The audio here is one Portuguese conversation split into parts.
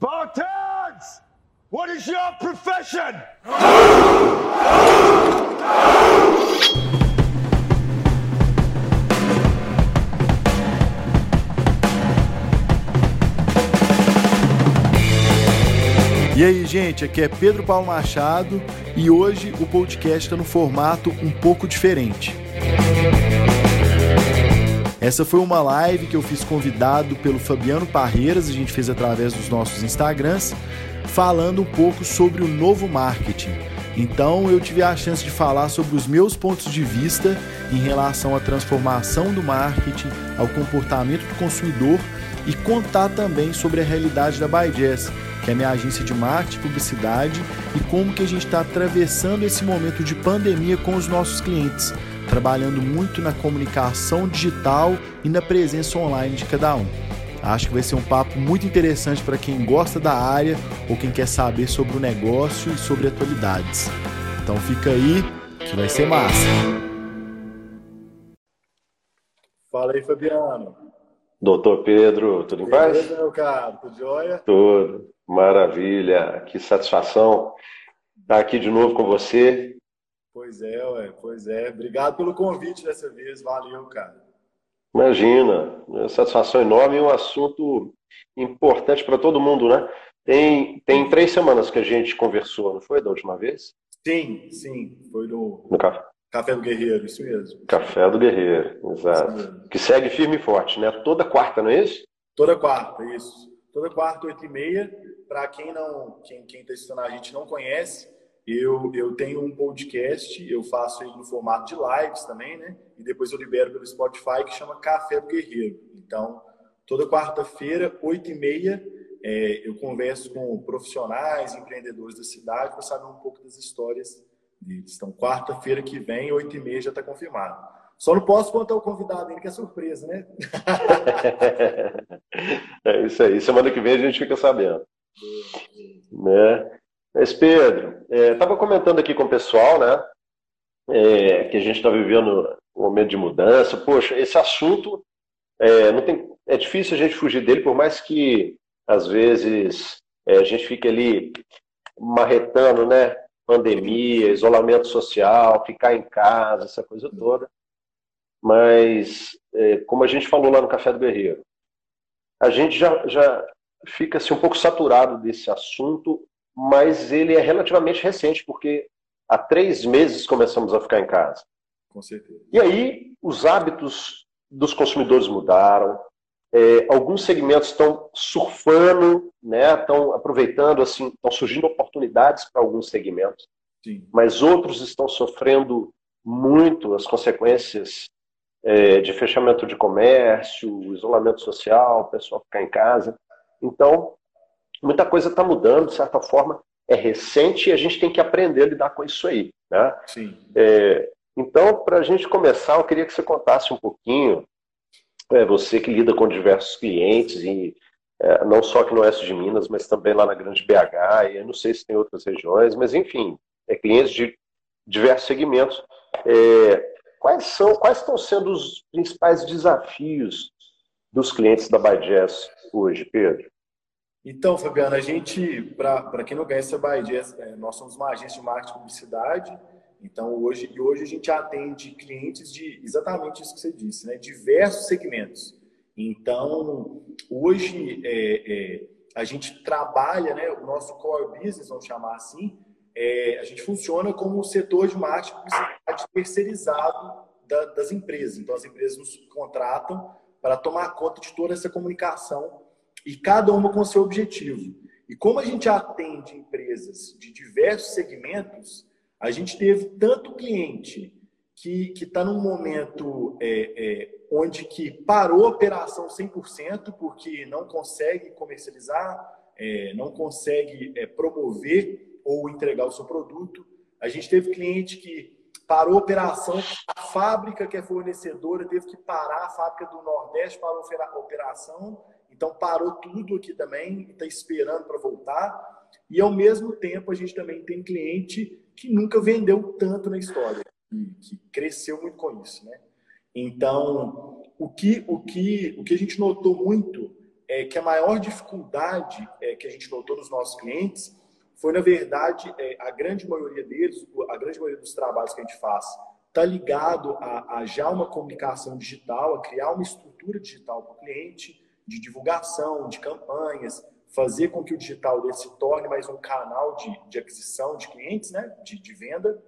Spartans! What is your profession? E aí, gente, aqui é Pedro Paulo Machado e hoje o podcast está no formato um pouco diferente. Essa foi uma live que eu fiz convidado pelo Fabiano Parreiras, a gente fez através dos nossos Instagrams, falando um pouco sobre o novo marketing. Então eu tive a chance de falar sobre os meus pontos de vista em relação à transformação do marketing, ao comportamento do consumidor e contar também sobre a realidade da ByJazz que é minha agência de marketing e publicidade, e como que a gente está atravessando esse momento de pandemia com os nossos clientes, trabalhando muito na comunicação digital e na presença online de cada um. Acho que vai ser um papo muito interessante para quem gosta da área ou quem quer saber sobre o negócio e sobre atualidades. Então fica aí que vai ser massa. Fala aí, Fabiano. Doutor Pedro, tudo em paz? Beleza, meu caro? Tudo jóia? Tudo. Maravilha. Que satisfação estar aqui de novo com você. Pois é, ué, pois é. Obrigado pelo convite dessa vez. Valeu, cara. Imagina. Satisfação enorme e um assunto importante para todo mundo, né? Tem, tem três semanas que a gente conversou, não foi da última vez? Sim, sim. Foi no, no café. Café do Guerreiro, isso mesmo. Café do Guerreiro, exato. Que segue firme e forte, né? Toda quarta, não é isso? Toda quarta, isso. Toda quarta, oito e meia. Para quem não, quem quem está assistindo a gente não conhece, eu eu tenho um podcast, eu faço ele no formato de lives também, né? E depois eu libero pelo Spotify que chama Café do Guerreiro. Então, toda quarta-feira, oito e meia, é, eu converso com profissionais, empreendedores da cidade para saber um pouco das histórias deles. Então, quarta-feira que vem, oito e meia, já está confirmado. Só não posso contar o convidado ainda, que é surpresa, né? é isso aí. Semana que vem a gente fica sabendo. né? Mas, Pedro, estava é, comentando aqui com o pessoal, né? É, que a gente está vivendo um momento de mudança. Poxa, esse assunto é, não tem, é difícil a gente fugir dele, por mais que às vezes é, a gente fique ali marretando, né? pandemia, isolamento social, ficar em casa, essa coisa toda. Mas, é, como a gente falou lá no Café do Guerreiro, a gente já, já fica assim, um pouco saturado desse assunto, mas ele é relativamente recente, porque há três meses começamos a ficar em casa. Com certeza. E aí, os hábitos dos consumidores mudaram, é, alguns segmentos estão surfando, né, estão aproveitando, assim, estão surgindo oportunidades para alguns segmentos, Sim. mas outros estão sofrendo muito as consequências é, de fechamento de comércio, isolamento social, o pessoal ficar em casa. Então, muita coisa está mudando, de certa forma, é recente e a gente tem que aprender a lidar com isso aí. Né? Sim. É, então, para a gente começar, eu queria que você contasse um pouquinho é, você que lida com diversos clientes, e é, não só aqui no oeste de Minas, mas também lá na Grande BH, e eu não sei se tem outras regiões, mas enfim, é clientes de diversos segmentos. É, quais, são, quais estão sendo os principais desafios dos clientes da Bajazz hoje, Pedro? Então, Fabiano, a gente, para quem não conhece a Bajazz, é, nós somos uma agência de marketing e publicidade, então, hoje, e hoje a gente atende clientes de exatamente isso que você disse, né? diversos segmentos. Então, hoje é, é, a gente trabalha, né? o nosso core business, vamos chamar assim, é, a gente funciona como o setor de marketing publicidade terceirizado da, das empresas. Então, as empresas nos contratam para tomar conta de toda essa comunicação e cada uma com seu objetivo. E como a gente atende empresas de diversos segmentos, a gente teve tanto cliente que está num momento é, é, onde que parou a operação 100% porque não consegue comercializar, é, não consegue é, promover ou entregar o seu produto. A gente teve cliente que parou a operação, a fábrica que é fornecedora teve que parar, a fábrica do Nordeste parou a operação, então parou tudo aqui também, está esperando para voltar. E ao mesmo tempo a gente também tem cliente que nunca vendeu tanto na história, que cresceu muito com isso, né? Então, o que, o que, o que a gente notou muito é que a maior dificuldade é, que a gente notou nos nossos clientes foi, na verdade, é, a grande maioria deles, a grande maioria dos trabalhos que a gente faz, está ligado a, a, já uma comunicação digital, a criar uma estrutura digital para o cliente, de divulgação, de campanhas, fazer com que o digital se torne mais um canal de, de aquisição de clientes, né, de, de venda.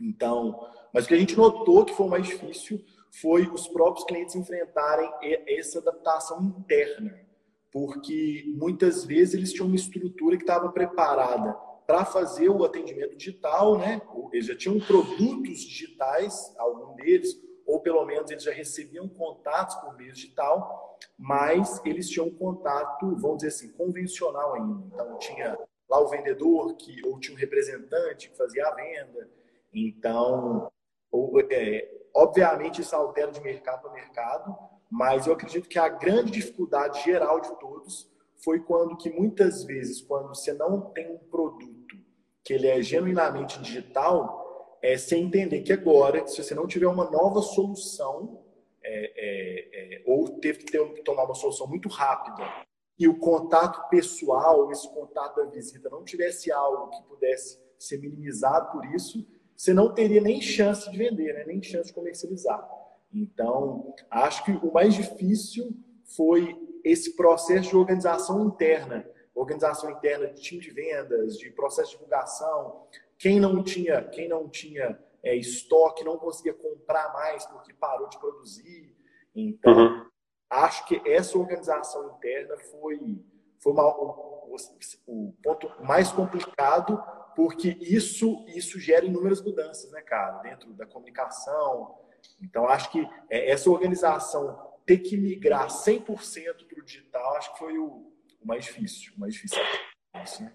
Então, mas o que a gente notou que foi mais difícil foi os próprios clientes enfrentarem essa adaptação interna porque muitas vezes eles tinham uma estrutura que estava preparada para fazer o atendimento digital, né? Eles já tinham produtos digitais, algum deles, ou pelo menos eles já recebiam contatos por meio digital, mas eles tinham um contato, vamos dizer assim, convencional ainda. Então tinha lá o vendedor que ou tinha um representante que fazia a venda. Então, ou, é, obviamente isso altera de mercado para mercado, mas eu acredito que a grande dificuldade geral de todos foi quando que muitas vezes, quando você não tem um produto que ele é genuinamente digital, é você entender que agora, se você não tiver uma nova solução, é, é, é, ou teve que, ter, tomar uma solução muito rápida, e o contato pessoal, esse contato da visita, não tivesse algo que pudesse ser minimizado por isso, você não teria nem chance de vender, né? nem chance de comercializar. Então, acho que o mais difícil foi esse processo de organização interna, organização interna de time de vendas, de processo de divulgação. Quem não tinha, quem não tinha é, estoque não conseguia comprar mais porque parou de produzir. Então, uhum. acho que essa organização interna foi, foi uma, o, o, ponto mais complicado porque isso isso gera inúmeras mudanças, né, cara, dentro da comunicação, então, acho que é, essa organização ter que migrar 100% para o digital, acho que foi o, mais difícil. O mais difícil. Assim.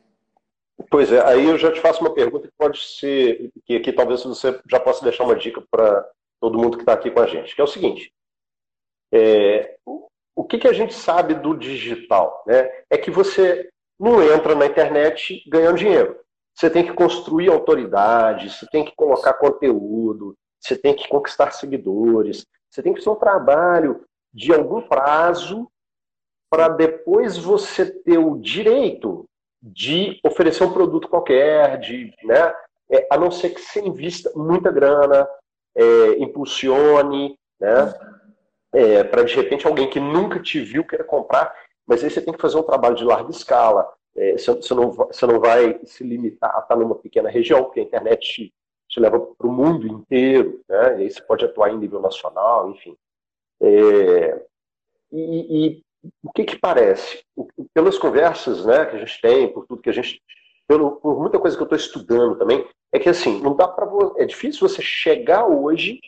Pois é, aí eu já te faço uma pergunta que pode ser, que aqui talvez você já possa deixar uma dica para todo mundo que está aqui com a gente, que é o seguinte: é, o que, que a gente sabe do digital? Né? É que você não entra na internet ganhando dinheiro. Você tem que construir autoridade, você tem que colocar conteúdo, você tem que conquistar seguidores, você tem que fazer um trabalho de algum prazo para depois você ter o direito de oferecer um produto qualquer, de, né, é, a não ser que você invista muita grana, é, impulsione, né, é, para de repente alguém que nunca te viu queira comprar, mas aí você tem que fazer um trabalho de larga escala, é, você, você, não, você não vai se limitar a estar numa pequena região, porque a internet te leva para o mundo inteiro, né? E aí você pode atuar em nível nacional, enfim. É, e, e, o que que parece? Pelas conversas, né, que a gente tem, por tudo que a gente, pelo, por muita coisa que eu estou estudando também, é que assim, não dá para é difícil você chegar hoje,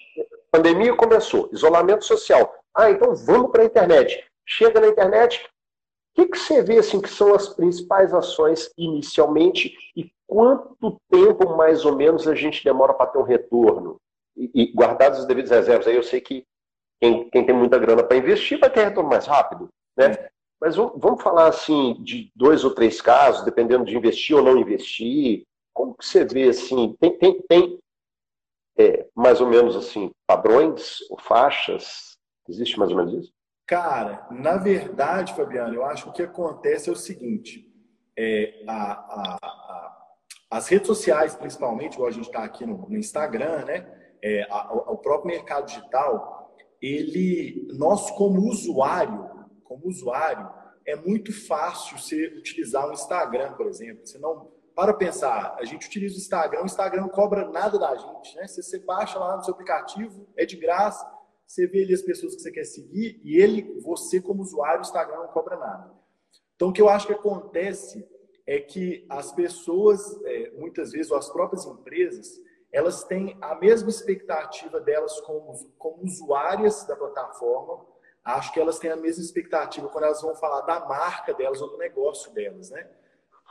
pandemia começou, isolamento social. Ah, então vamos para a internet. Chega na internet, o que, que você vê assim que são as principais ações inicialmente e quanto tempo mais ou menos a gente demora para ter um retorno? E, e guardados os devidos reservas, aí eu sei que quem, quem tem muita grana para investir vai ter retorno mais rápido, né? Mas vamos falar assim de dois ou três casos, dependendo de investir ou não investir. Como que você vê assim? Tem, tem, tem é, mais ou menos assim padrões ou faixas? Existe mais ou menos isso? Cara, na verdade, Fabiano, eu acho que o que acontece é o seguinte: é, a, a, a as redes sociais, principalmente, igual a gente está aqui no, no, Instagram, né? É, o próprio mercado digital, ele, nós como usuário, como usuário, é muito fácil você utilizar o Instagram, por exemplo. Você não para pensar, a gente utiliza o Instagram, o Instagram não cobra nada da gente, né? Você, você baixa lá no seu aplicativo, é de graça, você vê ali as pessoas que você quer seguir e ele, você como usuário, o Instagram não cobra nada. Então, o que eu acho que acontece é que as pessoas, é, muitas vezes, ou as próprias empresas, elas têm a mesma expectativa delas como, como usuárias da plataforma. Acho que elas têm a mesma expectativa quando elas vão falar da marca delas ou do negócio delas, né?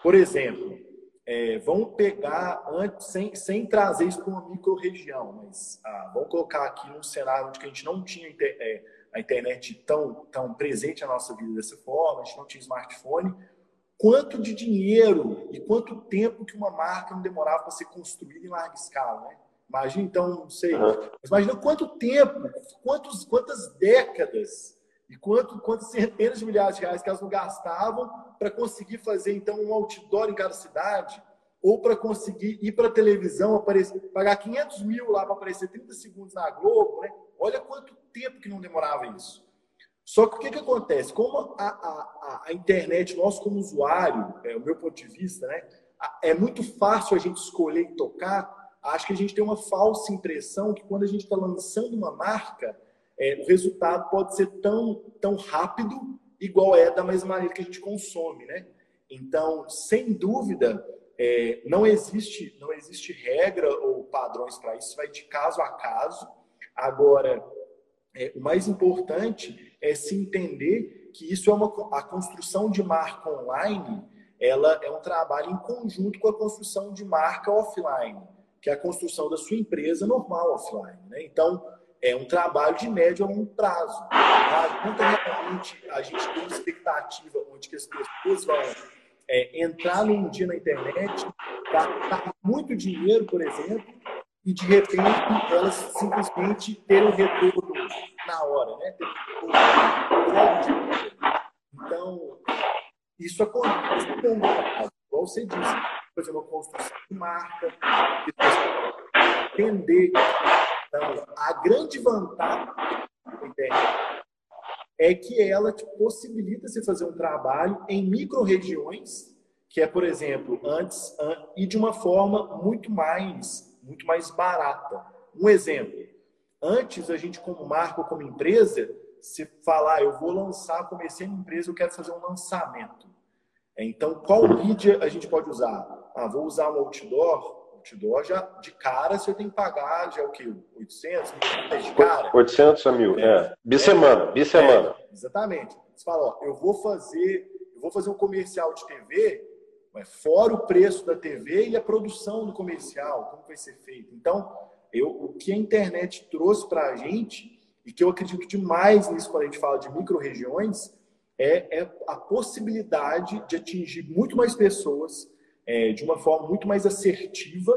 Por exemplo, é, vamos pegar, antes, sem, sem trazer isso para uma micro-região, mas ah, vamos colocar aqui num cenário onde a gente não tinha é, a internet tão, tão presente na nossa vida dessa forma, a gente não tinha smartphone, quanto de dinheiro e quanto tempo que uma marca não demorava para ser construída em larga escala, né? Imagina então, não sei, uhum. imagina quanto tempo, quantos, quantas décadas E quanto, quantas centenas de milhares de reais que elas não gastavam para conseguir fazer, então, um outdoor em cada cidade, ou para conseguir ir para a televisão, aparecer, pagar 500 mil lá para aparecer 30 segundos na Globo, né? Olha quanto tempo que não demorava isso. Só que o que, que acontece? Como a, a, a internet, nós como usuário, é, o meu ponto de vista, né? É muito fácil a gente escolher e tocar. Acho que a gente tem uma falsa impressão que quando a gente está lançando uma marca, é, o resultado pode ser tão, tão rápido, igual é da mesma maneira que a gente consome, né? Então, sem dúvida, é, não existe não existe regra ou padrões para isso, vai de caso a caso. Agora, é, o mais importante é se entender que isso é uma a construção de marca online, ela é um trabalho em conjunto com a construção de marca offline, que é a construção da sua empresa normal offline. Né? Então, é um trabalho de médio a longo prazo. Tá? Quanto realmente a gente tem expectativa onde que as pessoas vão é, entrar num dia na internet, gastar muito dinheiro, por exemplo, e de repente elas simplesmente terem um retorno na hora, né? Então, isso acontece com igual você disse, fazer uma construção de marca, entender. Então, a grande vantagem da é que ela te possibilita você fazer um trabalho em micro-regiões, que é, por exemplo, antes, e de uma forma muito mais, muito mais barata. Um exemplo, antes a gente como marca ou como empresa, se falar, eu vou lançar, comecei uma empresa, eu quero fazer um lançamento. Então, qual mídia a gente pode usar? Ah, vou usar um outdoor, outdoor, já de cara você tem que pagar, já é o que? 800, 1.000 de cara? 800 a mil, é. é. Bissemana, é, bissemana. É, exatamente. Você fala, ó, eu vou fazer, eu vou fazer um comercial de TV, mas fora o preço da TV e a produção do comercial, como vai ser feito. Então, eu, o que a internet trouxe para a gente, e que eu acredito demais nisso quando a gente fala de micro-regiões, é, é a possibilidade de atingir muito mais pessoas, é, de uma forma muito mais assertiva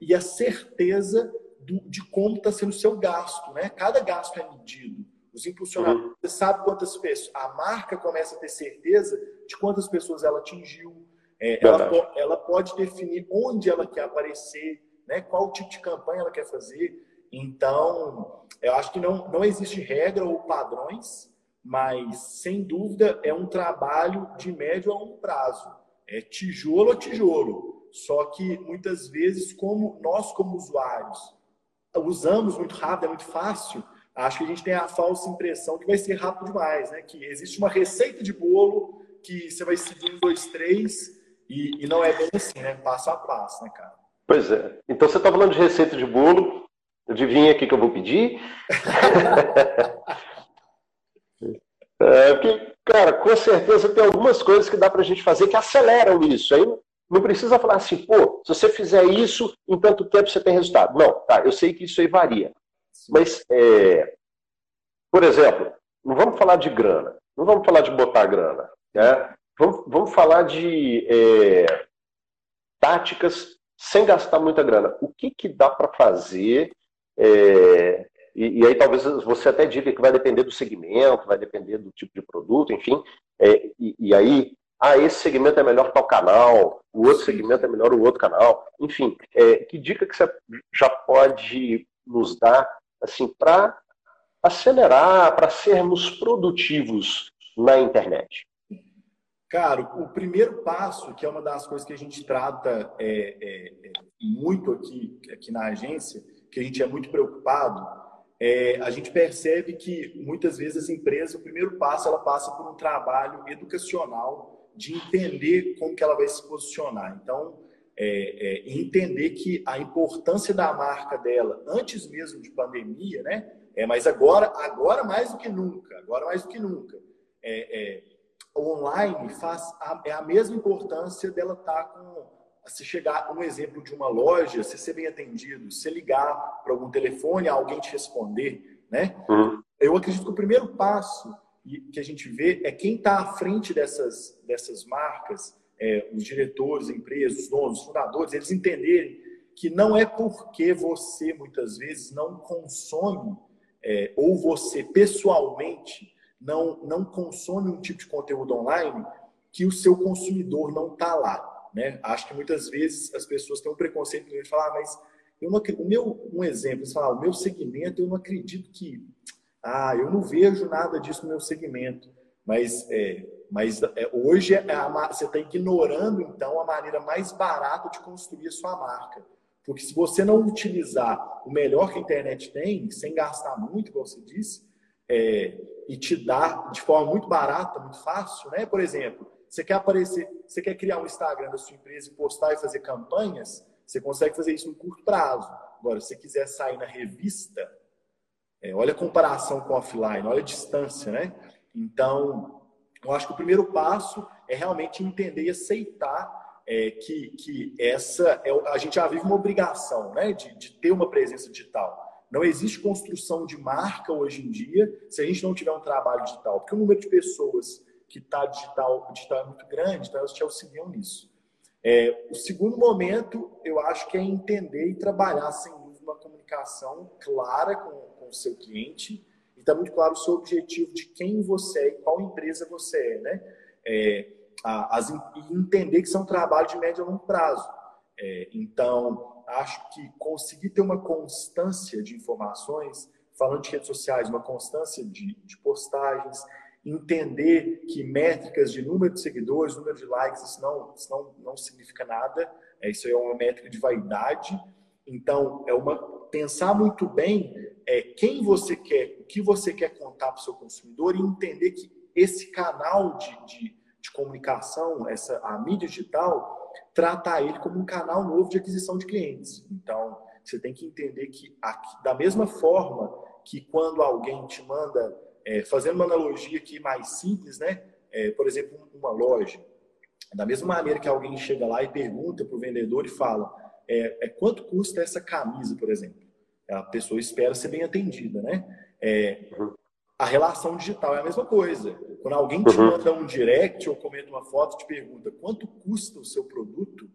e a certeza do, de como está sendo o seu gasto. Né? Cada gasto é medido. Os impulsionadores, uhum. você sabe quantas pessoas. A marca começa a ter certeza de quantas pessoas ela atingiu. É, ela, ela, pode definir onde ela quer aparecer, né? qual tipo de campanha ela quer fazer. Então, eu acho que não, não existe regra ou padrões, mas sem dúvida é um trabalho de médio a longo prazo. É tijolo a tijolo. Só que muitas vezes, como nós, como usuários, usamos muito rápido, é muito fácil, acho que a gente tem a falsa impressão que vai ser rápido demais, né? Que existe uma receita de bolo que você vai seguir um, dois, três, e, e não é bem assim, né? Passo a passo, né, cara? Pois é. Então você está falando de receita de bolo. Adivinha aqui que eu vou pedir? é, porque Cara, com certeza tem algumas coisas que dá para a gente fazer que aceleram isso. Aí não precisa falar assim, pô, se você fizer isso, em tanto tempo você tem resultado. Não, tá, eu sei que isso aí varia. Mas, é, por exemplo, não vamos falar de grana, não vamos falar de botar grana. Né? Vamos, vamos falar de é, táticas sem gastar muita grana. O que, que dá para fazer é, e, e, aí talvez você até diga que vai depender do segmento, vai depender do tipo de produto, enfim. É, e, e, aí, ah, esse segmento é melhor para o canal, o outro segmento é melhor o outro canal. Enfim, é, que dica que você já pode nos dar assim para acelerar, para sermos produtivos na internet? Cara, o primeiro passo, que é uma das coisas que a gente trata é, é, é muito aqui, aqui na agência, que a gente é muito preocupado, é, a gente percebe que muitas vezes as empresas, o primeiro passo, ela passa por um trabalho educacional de entender como que ela vai se posicionar. Então, é, é, entender que a importância da marca dela, antes mesmo de pandemia, né? É, mas agora, agora mais do que nunca, agora mais do que nunca, é, é online faz a, é a mesma importância dela estar tá com se chegar um exemplo de uma loja, se ser bem atendido, se ligar para algum telefone, alguém te responder, né? Uhum. Eu acredito que o primeiro passo que a gente vê é quem está à frente dessas, dessas marcas, é, os diretores, empresas, os donos, os fundadores, eles entenderem que não é porque você muitas vezes não consome é, ou você pessoalmente não, não consome um tipo de conteúdo online que o seu consumidor não está lá. Né? Acho que muitas vezes as pessoas têm um preconceito de falar, ah, mas eu não, o meu, um exemplo, você fala, o meu segmento, eu não acredito que, ah, eu não vejo nada disso no meu segmento. Mas, é, mas é, hoje é a, você está ignorando, então, a maneira mais barata de construir a sua marca. Porque se você não utilizar o melhor que a internet tem, sem gastar muito, como você disse, é, e te dar de forma muito barata, muito fácil, né? Por exemplo, você quer aparecer, você quer criar um Instagram da sua empresa e postar e fazer campanhas, você consegue fazer isso no curto prazo. Agora, se você quiser sair na revista, é, olha a comparação com offline, olha a distância, né? Então, eu acho que o primeiro passo é realmente entender e aceitar é, que, que essa é, a gente já vive uma obrigação, né, de, de ter uma presença digital. Não existe construção de marca hoje em dia se a gente não tiver um trabalho digital, porque o número de pessoas que está digital, digital é muito grande, então elas te auxiliam nisso. É, o segundo momento, eu acho que é entender e trabalhar, sem dúvida, uma comunicação clara com, com o seu cliente e está muito claro o seu objetivo de quem você é e qual empresa você é, né? É, as, e entender que isso é um trabalho de médio a longo prazo. É, então, acho que conseguir ter uma constância de informações, falando de redes sociais, uma constância de, de postagens, entender que métricas de número de seguidores, número de likes, isso não, isso não, não significa nada, é, isso é uma métrica de vaidade. Então, é uma pensar muito bem é, quem você quer, o que você quer contar para o seu consumidor e entender que esse canal de, de, de comunicação, essa, a mídia digital, trata ele como um canal novo de aquisição de clientes. Então, você tem que entender que, aqui, da mesma forma que quando alguém te manda é, fazendo uma analogia aqui mais simples, né? É, por exemplo, uma loja. Da mesma maneira que alguém chega lá e pergunta para o vendedor e fala é, é, quanto custa essa camisa, por exemplo. A pessoa espera ser bem atendida, né? É, a relação digital é a mesma coisa. Quando alguém te uhum. manda um direct ou comenta uma foto te pergunta quanto custa o seu produto,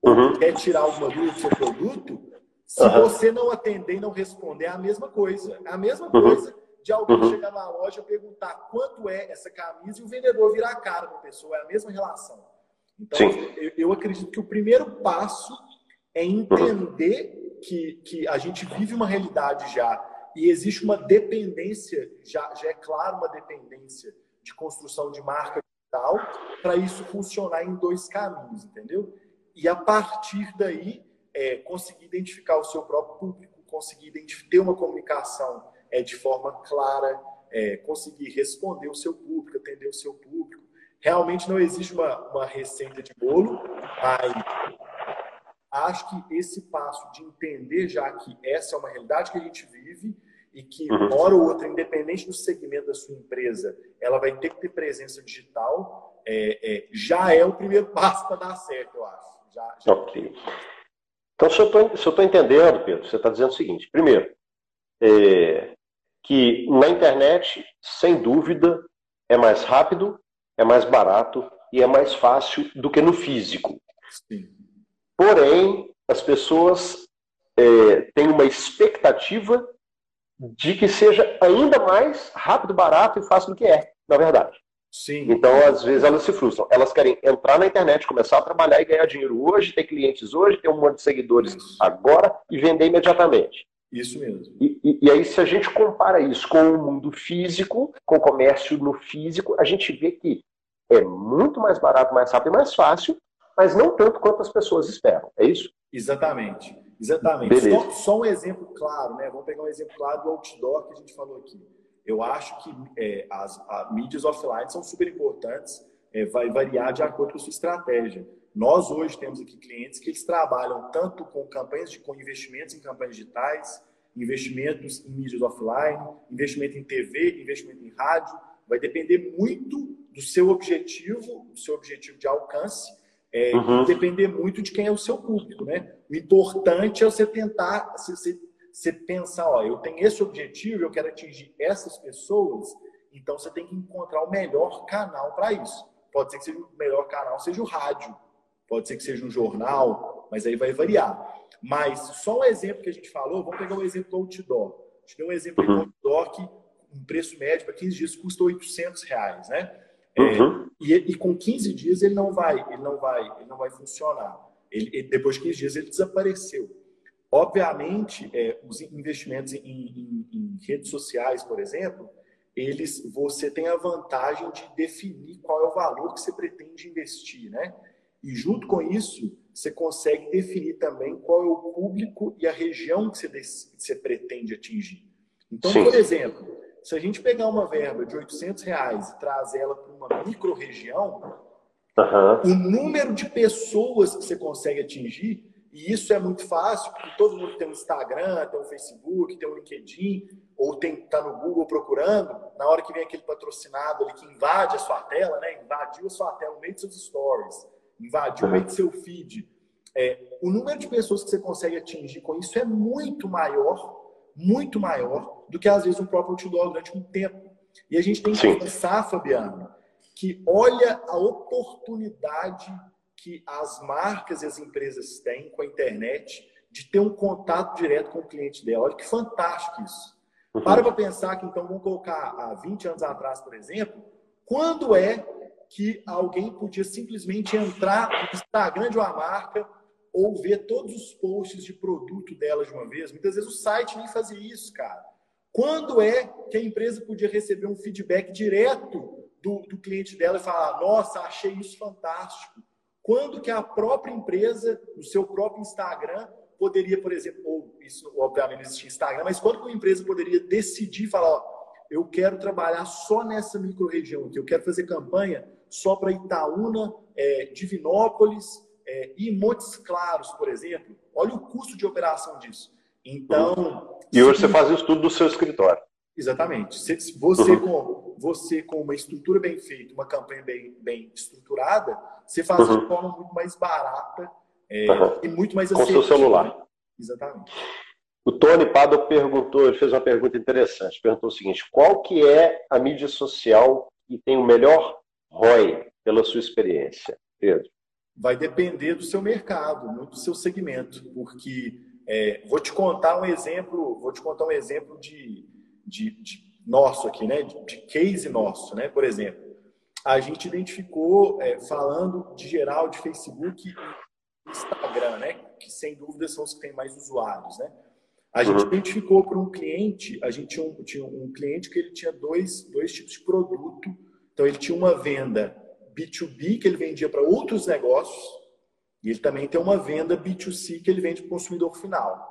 ou uhum. quer tirar alguma dúvida do seu produto, se uhum. você não atender e não responder, é a mesma coisa. É a mesma uhum. coisa de alguém uhum. chegar na loja perguntar quanto é essa camisa e o vendedor virar a cara para a pessoa. É a mesma relação. Então, eu, eu, acredito que o primeiro passo é entender que, que a gente vive uma realidade já e existe uma dependência, já, já é claro uma dependência de construção de marca digital para isso funcionar em dois caminhos, entendeu? E a partir daí, é, conseguir identificar o seu próprio público, conseguir ter uma comunicação é, de forma clara, é, conseguir responder o seu público, atender o seu público. Realmente não existe uma, uma receita de bolo, mas acho que esse passo de entender já que essa é uma realidade que a gente vive e que, uhum. uma hora ou outra, independente do segmento da sua empresa, ela vai ter que ter presença digital, é, é, já é o primeiro passo para dar certo, eu acho. Já, já ok. Então, se eu estou entendendo, Pedro, você está dizendo o seguinte: primeiro, é, que na internet, sem dúvida, é mais rápido, é mais barato e é mais fácil do que no físico. Sim. Porém, as pessoas é, têm uma expectativa de que seja ainda mais rápido, barato e fácil do que é, na verdade. Sim. Então, às vezes, elas se frustram. Elas querem entrar na internet, começar a trabalhar e ganhar dinheiro hoje, ter clientes hoje, ter um monte de seguidores agora e vender imediatamente. Isso mesmo. E, e, e, aí, se a gente compara isso com o mundo físico, com o comércio no físico, a gente vê que é muito mais barato, mais rápido e mais fácil, mas não tanto quanto as pessoas esperam. É isso? Exatamente. Exatamente. Só, só, um exemplo claro, né? Vamos pegar um exemplo claro do outdoor que a gente falou aqui. Eu acho que é, as, as mídias offline são super importantes, é, vai variar de acordo com a sua estratégia. Nós hoje temos aqui clientes que eles trabalham tanto com campanhas de com investimentos em campanhas digitais, investimentos em mídias offline, investimento em TV, investimento em rádio. Vai depender muito do seu objetivo, do seu objetivo de alcance, é, uhum. depender muito de quem é o seu público, né? O importante é você tentar, você, você pensar, ó, eu tenho esse objetivo, eu quero atingir essas pessoas, então você tem que encontrar o melhor canal para isso. Pode ser que seja o melhor canal seja o rádio, pode ser que seja um jornal, mas aí vai variar. Mas só um exemplo que a gente falou, vamos pegar um exemplo do outdoor. A gente deu um exemplo do outdoor que um preço médio para 15 dias custa 800 reais, né? É, uhum. e, e, com 15 dias ele não vai, ele não vai, ele não vai funcionar. Ele, ele depois de 15 dias ele desapareceu. Obviamente, é, os investimentos em, em, em, redes sociais, por exemplo, eles, você tem a vantagem de definir qual é o valor que você pretende investir, né? E junto com isso, você consegue definir também qual é o público e a região que você, que você pretende atingir. Então, Sim. por exemplo, se a gente pegar uma verba de 800 reais e trazer ela para uma micro-região, uhum. o número de pessoas que você consegue atingir, e isso é muito fácil, porque todo mundo tem um Instagram, tem um Facebook, tem um LinkedIn, ou tem tá no Google procurando, na hora que vem aquele patrocinado ali que invade a sua tela, né? Invadiu a sua tela no meio dos seus stories, invadiu meio do seu feed. É, o número de pessoas que você consegue atingir com isso é muito maior muito maior do que às vezes um próprio outdoor durante um tempo. E a gente tem que Sim. pensar, Fabiano, que olha a oportunidade que as marcas e as empresas têm com a internet de ter um contato direto com o cliente dela. Olha que fantástico isso. Uhum. Para para pensar que, então, vamos colocar há 20 anos atrás, por exemplo, quando é que alguém podia simplesmente entrar no Instagram de uma marca ou ver todos os posts de produto dela de uma vez. Muitas vezes o site nem fazia isso, cara. Quando é que a empresa podia receber um feedback direto do, do cliente dela e falar: Nossa, achei isso fantástico? Quando que a própria empresa, no seu próprio Instagram, poderia, por exemplo, ou isso obviamente não existia Instagram, mas quando uma empresa poderia decidir falar: ó, eu quero trabalhar só nessa micro-região aqui, eu quero fazer campanha só para Itaúna, é, Divinópolis, é, e Montes Claros, por exemplo, olha o custo de operação disso. Então. E hoje se... você faz isso tudo do seu escritório. Exatamente. Você, uhum. com, você com uma estrutura bem feita, uma campanha bem, bem estruturada, você faz uhum. de forma muito mais barata é, uhum. e muito mais Com seu celular. Exatamente. O Tony Pado perguntou, ele fez uma pergunta interessante. Perguntou o seguinte: qual que é a mídia social que tem o melhor ROI pela sua experiência, Pedro? vai depender do seu mercado, não do seu segmento, porque é, vou te contar um exemplo, vou te contar um exemplo de, de, de nosso aqui, né, de, de, case nosso, né, por exemplo, a gente identificou é, falando de geral de Facebook e Instagram, né, que sem dúvida são os que têm mais usuários, né. A gente uhum. identificou para um cliente, a gente tinha um, tinha um cliente que ele tinha dois, dois tipos de produto, então ele tinha uma venda B2B que ele vendia para outros negócios e ele também tem uma venda B2C que ele vende para o consumidor final.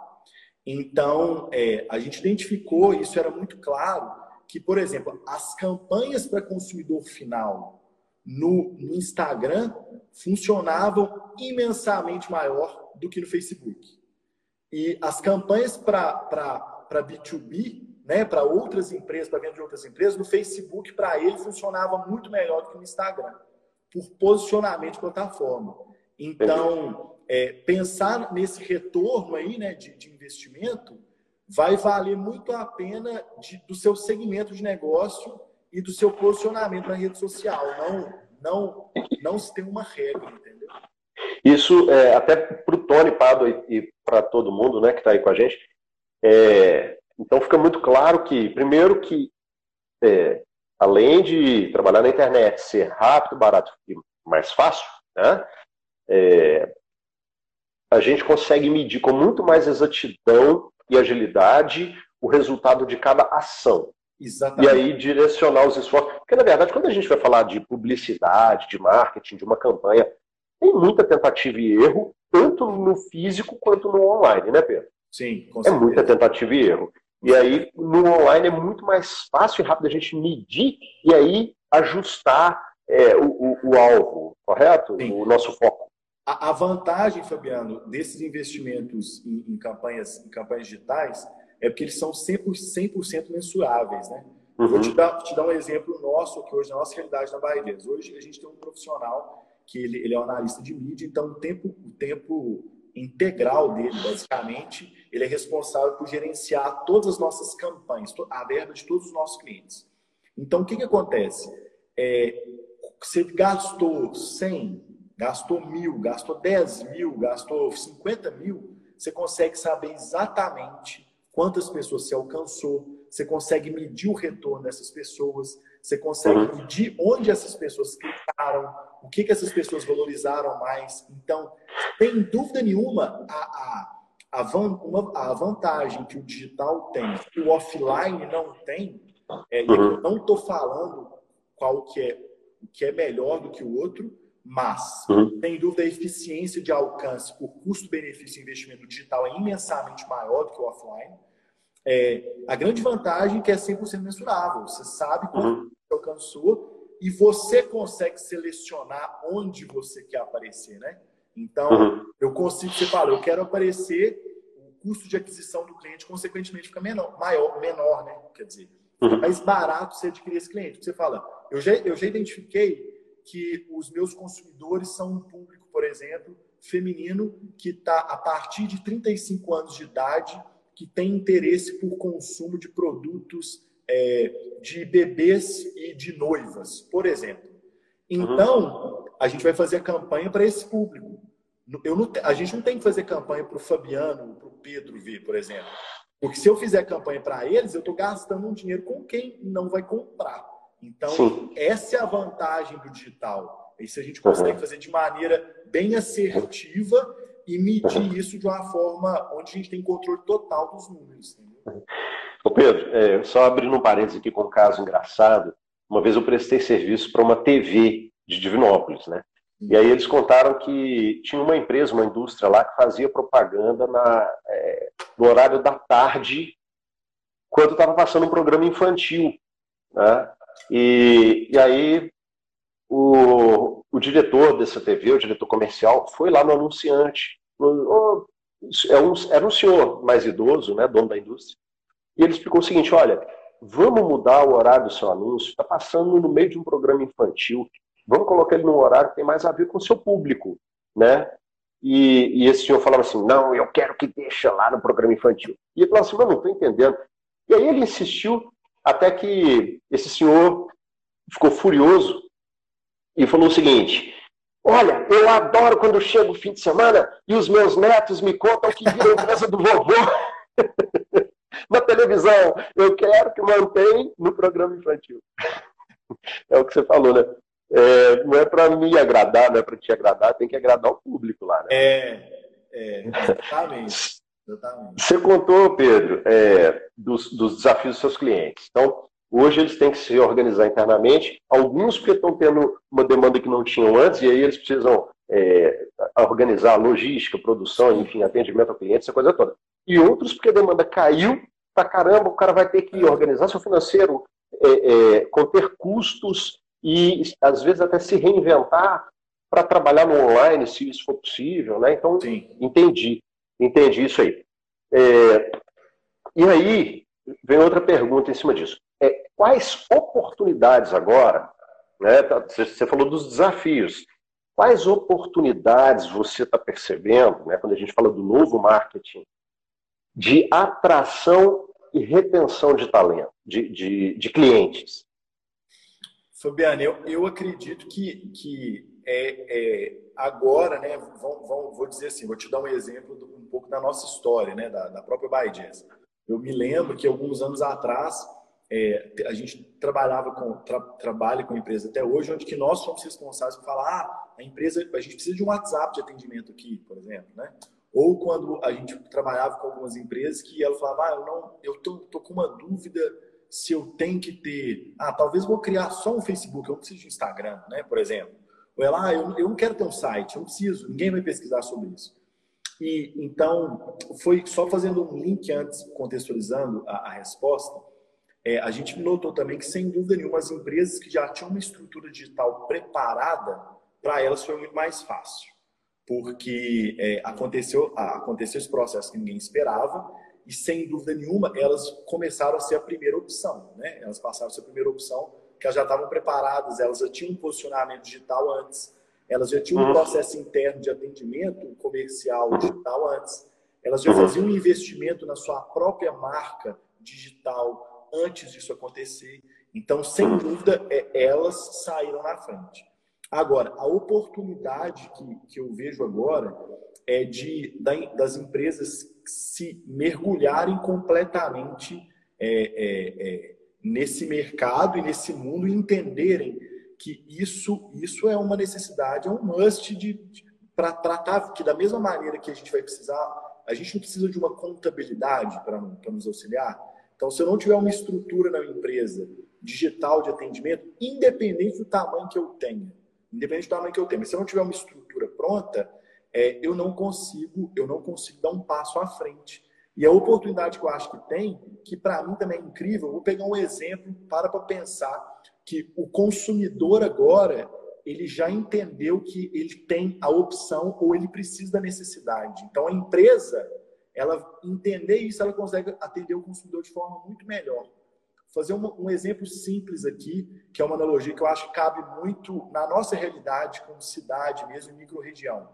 Então, é, a gente identificou, isso era muito claro, que, por exemplo, as campanhas para consumidor final no, no Instagram funcionavam imensamente maior do que no Facebook. E as campanhas para B2B, né, para outras empresas, para venda de outras empresas, no Facebook, para ele, funcionava muito melhor do que no Instagram por posicionamento de plataforma. Então, é, pensar nesse retorno aí, né, de, de investimento vai valer muito a pena de, do seu segmento de negócio e do seu posicionamento na rede social. Não, não, não se tem uma regra, entendeu? Isso é, até para o Tony Pado e, e para todo mundo, né, que está aí com a gente. É, então fica muito claro que, primeiro, que é, além de trabalhar na internet, ser rápido, barato e mais fácil, né? É, a gente consegue medir com muito mais exatidão e agilidade o resultado de cada ação. Exatamente. E aí direcionar os esforços. Porque, na verdade, quando a gente vai falar de publicidade, de marketing, de uma campanha, tem muita tentativa e erro, tanto no físico quanto no online, né, Pedro? Sim, com certeza. É muita tentativa e erro. E aí, no online, é muito mais fácil e rápido a gente medir e aí ajustar é, o, o, o, alvo, correto? Sim. O nosso foco. A, a, vantagem, Fabiano, desses investimentos em, em, campanhas, em campanhas digitais é porque eles são 100%, 100 mensuráveis, né? Uhum. Vou te dar, te dar um exemplo nosso aqui hoje, na nossa realidade na Bahia. Hoje a gente tem um profissional que ele, ele é um analista de mídia, então o tempo, o tempo integral dele, basicamente, ele é responsável por gerenciar todas as nossas campanhas, a verba de todos os nossos clientes. Então, o que, que acontece? É, você gastou 100, gastou mil, gastou 10 mil, gastou 50 mil, você consegue saber exatamente quantas pessoas você alcançou, você consegue medir o retorno dessas pessoas, você consegue uhum. medir onde essas pessoas clicaram, o que, que essas pessoas valorizaram mais. Então, sem dúvida nenhuma, a, a, a, van, uma, a vantagem que o digital tem, que o offline não tem, é, uhum. eu não estou falando qual que é, o que é melhor do que o outro, mas, uhum. sem dúvida, a eficiência de alcance, o custo-benefício de investimento digital é imensamente maior do que o offline. É, a grande vantagem é que é 100% mensurável. Você sabe quanto uhum. alcançou e você consegue selecionar onde você quer aparecer, né? Então, uhum. eu consigo, você fala, eu quero aparecer, o custo de aquisição do cliente, consequentemente, fica menor, maior, menor, né? Quer dizer, uhum. mais barato você adquirir esse cliente. Você fala, eu já, eu já identifiquei que os meus consumidores são um público, por exemplo, feminino, que está a partir de 35 anos de idade, que tem interesse por consumo de produtos é, de bebês e de noivas, por exemplo. Então, a gente vai fazer a campanha para esse público. Eu não, a gente não tem que fazer campanha para o Fabiano, para o Pedro ver, por exemplo. Porque se eu fizer campanha para eles, eu estou gastando um dinheiro com quem não vai comprar. Então, Sim. essa é a vantagem do digital. Isso a gente consegue uhum. fazer de maneira bem assertiva e medir isso de uma forma onde a gente tem controle total dos números. Ô Pedro, é, só abrindo um parênteses aqui com um caso engraçado. Uma vez eu prestei serviço para uma TV de Divinópolis, né? E aí eles contaram que tinha uma empresa, uma indústria lá que fazia propaganda na, é, no horário da tarde, quando estava passando um programa infantil. Né? E, e aí o, o diretor dessa TV, o diretor comercial, foi lá no anunciante. É era um senhor mais idoso, né, dono da indústria. E ele explicou o seguinte: olha, vamos mudar o horário do seu anúncio, está passando no meio de um programa infantil, vamos colocar ele num horário que tem mais a ver com o seu público, né? E, e esse senhor falava assim: não, eu quero que deixe lá no programa infantil. E ele falou assim: mas não estou entendendo. E aí ele insistiu até que esse senhor ficou furioso e falou o seguinte: Olha, eu adoro quando chega o fim de semana e os meus netos me contam que viram casa do vovô na televisão. Eu quero que mantenha no programa infantil. É o que você falou, né? É, não é para me agradar, não é para te agradar, tem que agradar o público lá, né? É, é exatamente. Você contou, Pedro, é, dos, dos, desafios dos seus clientes. Então, hoje eles têm que se organizar internamente. Alguns porque estão tendo uma demanda que não tinham antes, e aí eles precisam é, organizar logística, produção, enfim, atendimento ao cliente, essa coisa toda. E outros porque a demanda caiu, pra caramba, o cara vai ter que organizar seu financeiro, é, é, conter custos e, às vezes, até se reinventar para trabalhar no online, se isso for possível. Né? Então, Sim. entendi. Entendi isso aí. É, e aí, vem outra pergunta em cima disso. Quais oportunidades agora, né, tá, você falou dos desafios, quais oportunidades você está percebendo, né, quando a gente fala do novo marketing, de atração e retenção de talento, de, de, de clientes? Fabiano, eu, eu acredito que, que é, é agora, né, vão, vão, vou dizer assim, vou te dar um exemplo do, um pouco da nossa história, né, da, da própria ByJazz. Eu me lembro que alguns anos atrás é, a gente trabalhava com tra, trabalha com empresa até hoje, onde que nós somos responsáveis por falar, ah, a empresa, a gente precisa de um WhatsApp de atendimento aqui, por exemplo, né? Ou quando a gente trabalhava com algumas empresas que ela falava, ah, eu não, eu tô, tô com uma dúvida se eu tenho que ter, ah, talvez vou criar só um Facebook, eu não preciso de Instagram, né, por exemplo. Ou ela, ah, eu, eu não quero ter um site, eu não preciso, ninguém vai pesquisar sobre isso. E então, foi só fazendo um link antes, contextualizando a, a resposta, é, a gente notou também que, sem dúvida nenhuma, as empresas que já tinham uma estrutura digital preparada, para elas foi muito mais fácil. Porque é, aconteceu, aconteceu esse processo que ninguém esperava, e sem dúvida nenhuma, elas começaram a ser a primeira opção. Né? Elas passaram a ser a primeira opção que elas já estavam preparadas, elas já tinham um posicionamento digital antes, elas já tinham um uhum. processo interno de atendimento comercial digital antes, elas já uhum. faziam um investimento na sua própria marca digital antes disso acontecer. Então, sem uhum. dúvida, é, elas saíram na frente. Agora, a oportunidade que, que eu vejo agora é de das empresas se mergulharem completamente é, é, é, nesse mercado e nesse mundo entenderem que isso, isso é uma necessidade, é um must de, de para tratar que da mesma maneira que a gente vai precisar, a gente não precisa de uma contabilidade para nos auxiliar. Então, se eu não tiver uma estrutura na minha empresa digital de atendimento, independente do tamanho que eu tenha, independente do tamanho que eu tenha, mas se eu não tiver uma estrutura pronta, é, eu não consigo, eu não consigo dar um passo à frente. E a oportunidade que eu acho que tem, que para mim também é incrível, eu vou pegar um exemplo para para pensar que o consumidor agora ele já entendeu que ele tem a opção ou ele precisa da necessidade. Então a empresa, ela entender isso, ela consegue atender o consumidor de forma muito melhor. Vou fazer um, um exemplo simples aqui, que é uma analogia que eu acho que cabe muito na nossa realidade como cidade mesmo, micro-região.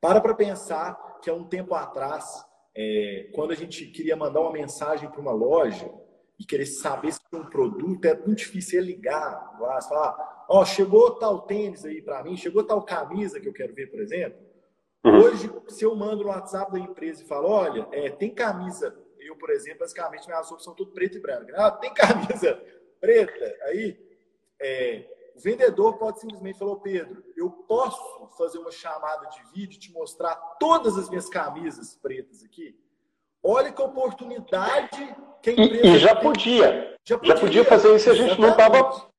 Para para pensar que há um tempo atrás, é, quando a gente queria mandar uma mensagem para uma loja e querer saber se um produto, é muito difícil ligar lá, falar, ó, oh, chegou tal tênis aí para mim, chegou tal camisa que eu quero ver, por exemplo. Uhum. Hoje, se eu mando no WhatsApp da empresa e falo, olha, é, tem camisa, eu, por exemplo, basicamente minhas roupas são tudo preto e branco. Ah, tem camisa preta, aí é, o vendedor pode simplesmente falar, Pedro, eu posso fazer uma chamada de vídeo te mostrar todas as minhas camisas pretas aqui? Olha que oportunidade que a empresa. E, e já, podia. já, podia. já podia. fazer isso e a gente não estava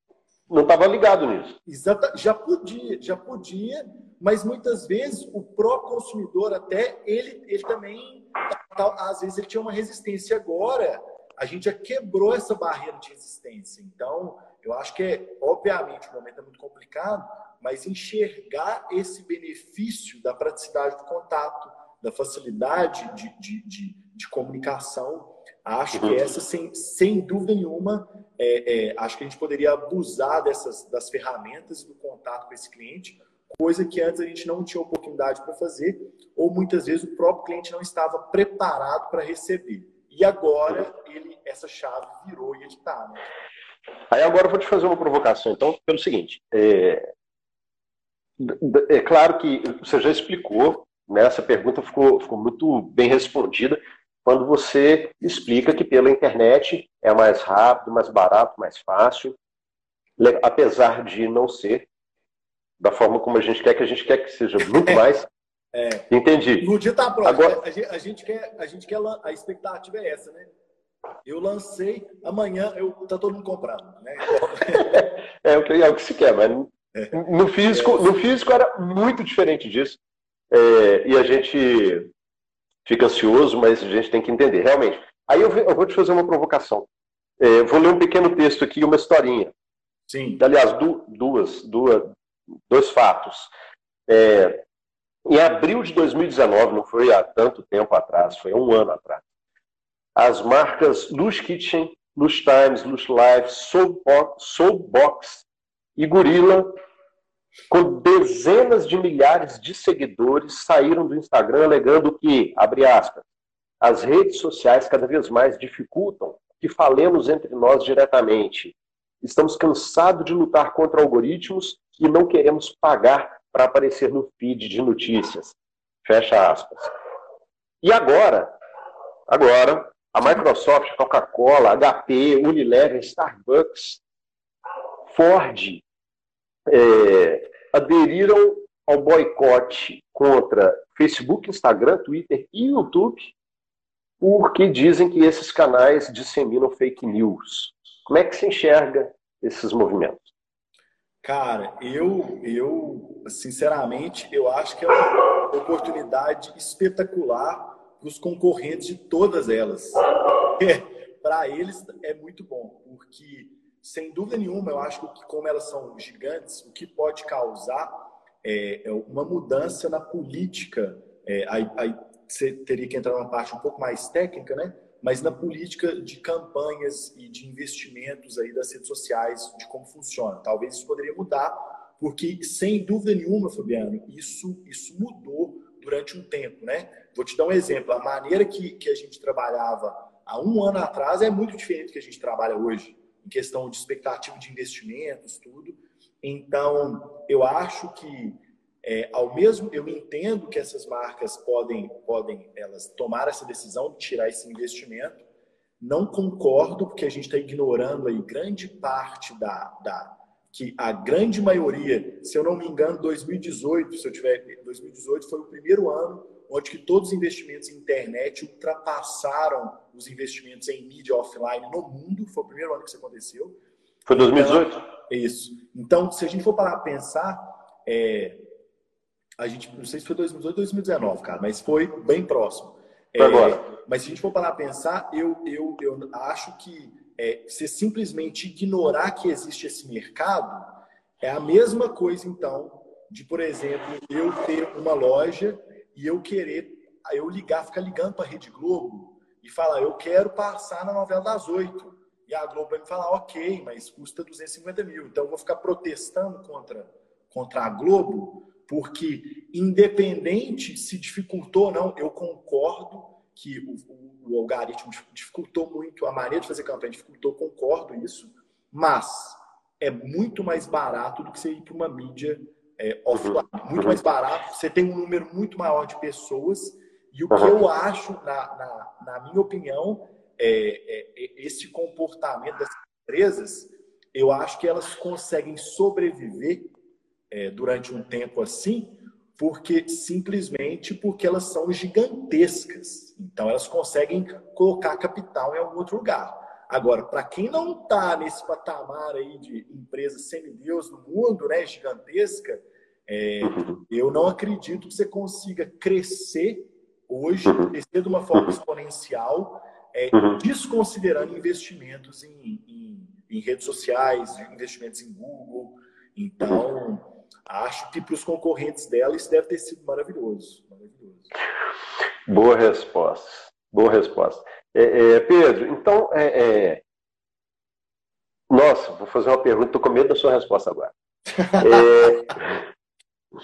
não estava ligado nisso. Exata, já podia, já podia, mas muitas vezes o próprio consumidor até ele, ele também às vezes ele tinha uma resistência agora a gente já quebrou essa barreira de resistência. Então, eu acho que é, obviamente, o momento é muito complicado, mas enxergar esse benefício da praticidade do contato, da facilidade de, de, de, de comunicação, acho que essa, sem, sem dúvida nenhuma, é, é, acho que a gente poderia abusar dessas das ferramentas do contato com esse cliente, coisa que antes a gente não tinha oportunidade para fazer, ou muitas vezes o próprio cliente não estava preparado para receber. E agora ele, essa chave virou e ele está. Né? Aí agora eu vou te fazer uma provocação, então, pelo seguinte. É, é claro que você já explicou, né, essa pergunta ficou, ficou muito bem respondida quando você explica que pela internet é mais rápido, mais barato, mais fácil, apesar de não ser da forma como a gente quer, que a gente quer que seja muito é. mais. É. Entendi. No dia tá pronto. Agora... A, gente, a, gente, quer, a gente quer, a expectativa é essa, né? Eu lancei, amanhã eu, tá todo mundo comprando. Né? é, o que, é o que se quer, mas é. no, físico, é. no físico era muito diferente disso. É, e a gente fica ansioso, mas a gente tem que entender. Realmente. Aí eu, vou te fazer uma provocação. É, vou ler um pequeno texto aqui, uma historinha. Sim. Aliás, du, duas, duas, dois fatos. É, em abril de 2019, não foi há tanto tempo atrás, foi há um ano atrás, as marcas Lush Kitchen, Lush Times, Lush Life, Soulbox, Soulbox e Gorilla, com dezenas de milhares de seguidores, saíram do Instagram alegando que, abre aspas, as redes sociais cada vez mais dificultam que falemos entre nós diretamente. Estamos cansados de lutar contra algoritmos e não queremos pagar para aparecer no feed de notícias. Fecha aspas. E agora, agora, a Microsoft, Coca-Cola, HP, Unilever, Starbucks, Ford é, aderiram ao boicote contra Facebook, Instagram, Twitter e YouTube, porque dizem que esses canais disseminam fake news. Como é que se enxerga esses movimentos? Cara, eu, eu sinceramente, eu acho que é uma oportunidade espetacular para os concorrentes de todas elas. É, para eles é muito bom, porque, sem dúvida nenhuma, eu acho que como elas são gigantes, o que pode causar é, é uma mudança na política. É, aí, aí você teria que entrar numa parte um pouco mais técnica, né? mas na política de campanhas e de investimentos aí das redes sociais, de como funciona. Talvez isso poderia mudar, porque sem dúvida nenhuma, Fabiano, isso, isso mudou durante um tempo, né? Vou te dar um exemplo. A maneira que, que a gente trabalhava há um ano atrás é muito diferente do que a gente trabalha hoje, em questão de expectativa de investimentos, tudo. Então, eu acho que é, ao mesmo, eu entendo que essas marcas podem, podem elas tomar essa decisão de tirar esse investimento, Não concordo, porque a gente está ignorando aí grande parte da, da. que a grande maioria, se eu não me engano, 2018, se eu tiver. 2018 foi o primeiro ano onde que todos os investimentos em internet ultrapassaram os investimentos em mídia offline no mundo. Foi o primeiro ano que isso aconteceu. Foi 2018? Então, isso. Então, se a gente for parar para pensar, é, a gente, não sei se foi 2018 ou 2019, cara, mas foi bem próximo. É, agora. Mas se a gente for parar para pensar, eu, eu, eu acho que é, você simplesmente ignorar que existe esse mercado é a mesma coisa, então, de, por exemplo, eu ter uma loja e eu querer, eu ligar, ficar ligando para a Rede Globo e falar, eu quero passar na novela das oito. E a Globo vai me falar, ok, mas custa 250 mil. Então eu vou ficar protestando contra, contra a Globo, porque independente se dificultou ou não, eu concordo que o, o, o algoritmo dificultou muito, a maneira de fazer campanha dificultou, concordo isso, mas é muito mais barato do que você ir para uma mídia é, offline. Muito mais barato, você tem um número muito maior de pessoas. E o que eu acho, na, na, na minha opinião, é, é, é, esse comportamento das empresas, eu acho que elas conseguem sobreviver é, durante um tempo assim, porque simplesmente porque elas são gigantescas. Então elas conseguem colocar capital em algum outro lugar. Agora, para quem não está nesse patamar aí de empresa semideus no mundo, né, gigantesca, é, eu não acredito que você consiga crescer hoje, crescer de uma forma exponencial, é, desconsiderando investimentos em, em, em, redes sociais, investimentos em Google. Então, acho que para os concorrentes dela isso deve ter sido maravilhoso. maravilhoso. Boa resposta. Boa resposta. É, é, Pedro, então, é, é, nossa, vou fazer uma pergunta, estou com medo da sua resposta agora. É,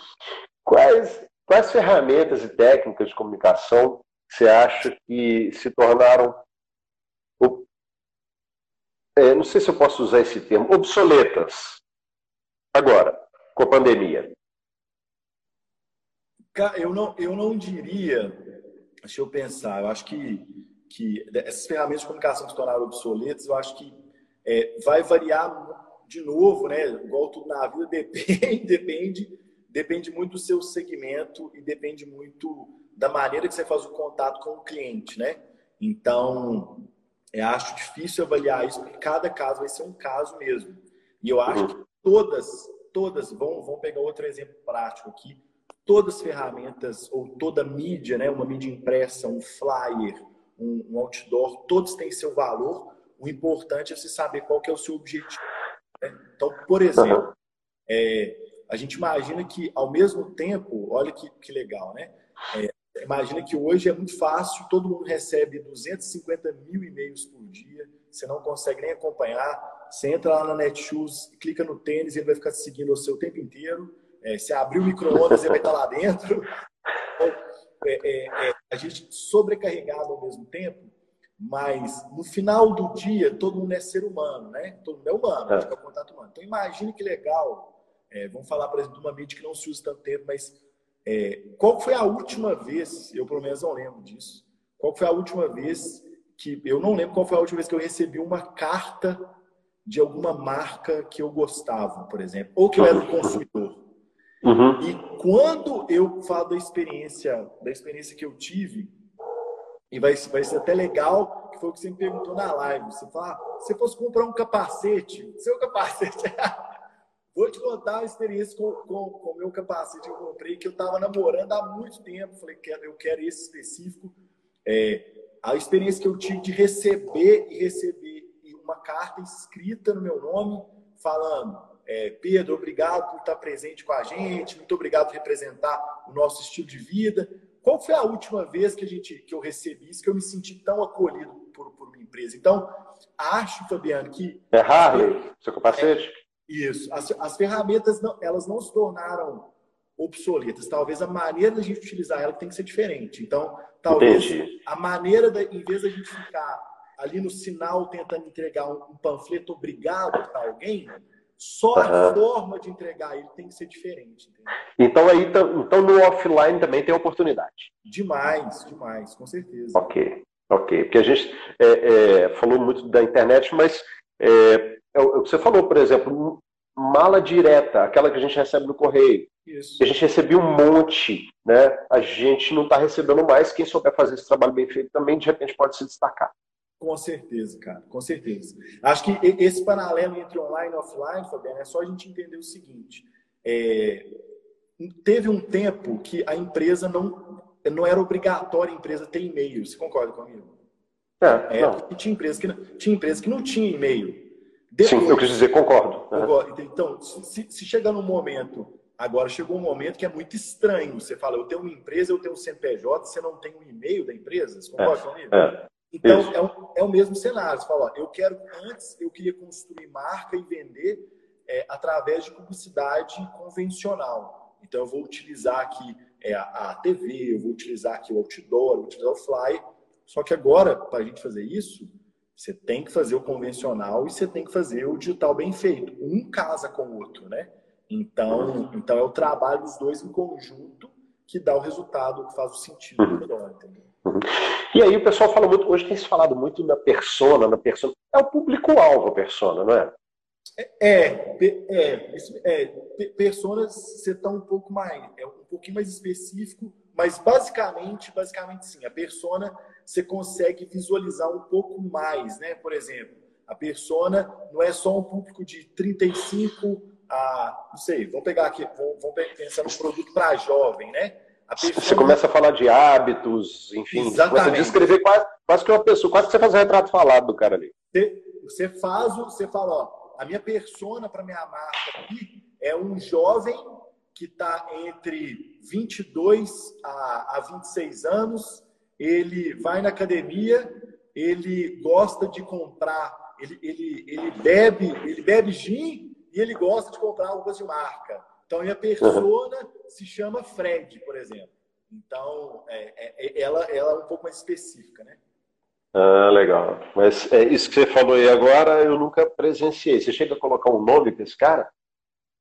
quais, quais ferramentas e técnicas de comunicação você acha que se tornaram, é, não sei se eu posso usar esse termo, obsoletas agora, com a pandemia? Eu não, eu não diria, deixa eu pensar, eu acho que que essas ferramentas de comunicação que se tornaram obsoletas, eu acho que é, vai variar de novo, né? Igual tudo na vida, depende, depende, depende muito do seu segmento e depende muito da maneira que você faz o contato com o cliente, né? Então, eu acho difícil avaliar isso, porque cada caso vai ser um caso mesmo. E eu acho que todas, todas, vamos, vamos pegar outro exemplo prático aqui, todas as ferramentas ou toda mídia, né? Uma mídia impressa, um flyer, um, um outdoor, todos têm seu valor. O importante é você saber qual que é o seu objetivo. Né? Então, por exemplo, é, a gente imagina que, ao mesmo tempo, olha que, que legal, né? É, imagina que hoje é muito fácil, todo mundo recebe 250 mil e-mails por dia, você não consegue nem acompanhar. Você entra lá na Netshoes, clica no tênis, ele vai ficar seguindo o seu tempo inteiro. É, você abrir o micro-ondas, ele vai estar lá dentro. Então, é, é, é, a gente sobrecarregado ao mesmo tempo, mas no final do dia todo mundo é ser humano, né? Todo mundo é humano, é. o contato humano. Então imagine que legal. É, vamos falar, por exemplo, de uma mídia que não se usa tanto tempo, mas é, qual foi a última vez, eu pelo menos não lembro disso, qual foi a última vez que, eu não lembro qual foi a última vez que eu recebi uma carta de alguma marca que eu gostava, por exemplo, ou que eu era um consumidor. Uhum. E quando eu falo da experiência, da experiência que eu tive, e vai, vai ser até legal, que foi o que você me perguntou na live. Você fala, ah, se fosse comprar um capacete, seu capacete. Vou te contar a experiência com o meu capacete que eu comprei, que eu estava namorando há muito tempo. Falei, eu quero esse específico. É, a experiência que eu tive de receber e receber uma carta escrita no meu nome, falando é, Pedro, obrigado por estar presente com a gente, muito obrigado por representar o nosso estilo de vida. Qual foi a última vez que, a gente, que eu recebi isso, que eu me senti tão acolhido por, por uma empresa? Então, acho, Fabiano, que... É raro, seu capacete? É, isso. As, as ferramentas, não, elas não se tornaram obsoletas. Talvez a maneira da gente utilizar ela tem que ser diferente. Então, talvez Entendi. a maneira, da, em vez da gente ficar ali no sinal tentando entregar um, um panfleto obrigado para alguém, só uhum. a forma de entregar ele tem que ser diferente. Entendeu? Então aí então no offline também tem oportunidade. Demais, demais, com certeza. Ok. Ok, porque a gente é, é, falou muito da internet, mas é, é o que você falou, por exemplo, mala direta, aquela que a gente recebe no correio. Isso. A gente recebia um monte, né? A gente não está recebendo mais. Quem souber fazer esse trabalho bem feito também, de repente, pode se destacar. Com certeza, cara, com certeza. Acho que esse paralelo entre online e offline, Fabiano, é só a gente entender o seguinte: é, teve um tempo que a empresa não, não era obrigatória a empresa ter e-mail. Você concorda comigo? É, é tinha empresa que não, tinha empresa que não tinha e-mail. Depois, Sim, eu quis dizer, concordo. Então, se, se chega num momento, agora chegou um momento que é muito estranho. Você fala, eu tenho uma empresa, eu tenho um CNPJ, você não tem um e-mail da empresa? Você concorda é, comigo? É. Então, é o, é o, mesmo cenário. Você fala, ó, eu quero, antes eu queria construir marca e vender é, através de publicidade convencional. Então, eu vou utilizar aqui é, a, a, TV, eu vou utilizar aqui o outdoor, eu vou utilizar o fly. Só que agora, para a gente fazer isso, você tem que fazer o convencional e você tem que fazer o digital bem feito. Um casa com o outro, né? Então, então é o trabalho dos dois em conjunto que dá o resultado, que faz o sentido melhor, entendeu? Uhum. E aí o pessoal fala muito, hoje tem se falado muito na persona, na persona. É o público-alvo a persona, não é? É, é, é, personas você está um pouco mais, é um pouquinho mais específico, mas basicamente, basicamente sim, a persona você consegue visualizar um pouco mais, né? Por exemplo, a persona não é só um público de 35 a, não sei, vamos pegar aqui, vamos, vamos pensar no produto para jovem, né? Você começa a falar de hábitos, enfim, Exatamente. começa a descrever quase, quase que uma pessoa, quase que você faz um retrato falado do cara ali. Você, você faz, você fala, ó, a minha persona para minha marca aqui é um jovem que está entre 22 a, a 26 anos, ele vai na academia, ele gosta de comprar, ele, ele, ele bebe, ele bebe gin e ele gosta de comprar roupas de marca. Então, minha persona uhum. se chama Fred, por exemplo. Então, é, é, é, ela, ela é um pouco mais específica, né? Ah, legal. Mas é, isso que você falou aí agora, eu nunca presenciei. Você chega a colocar um nome para esse cara?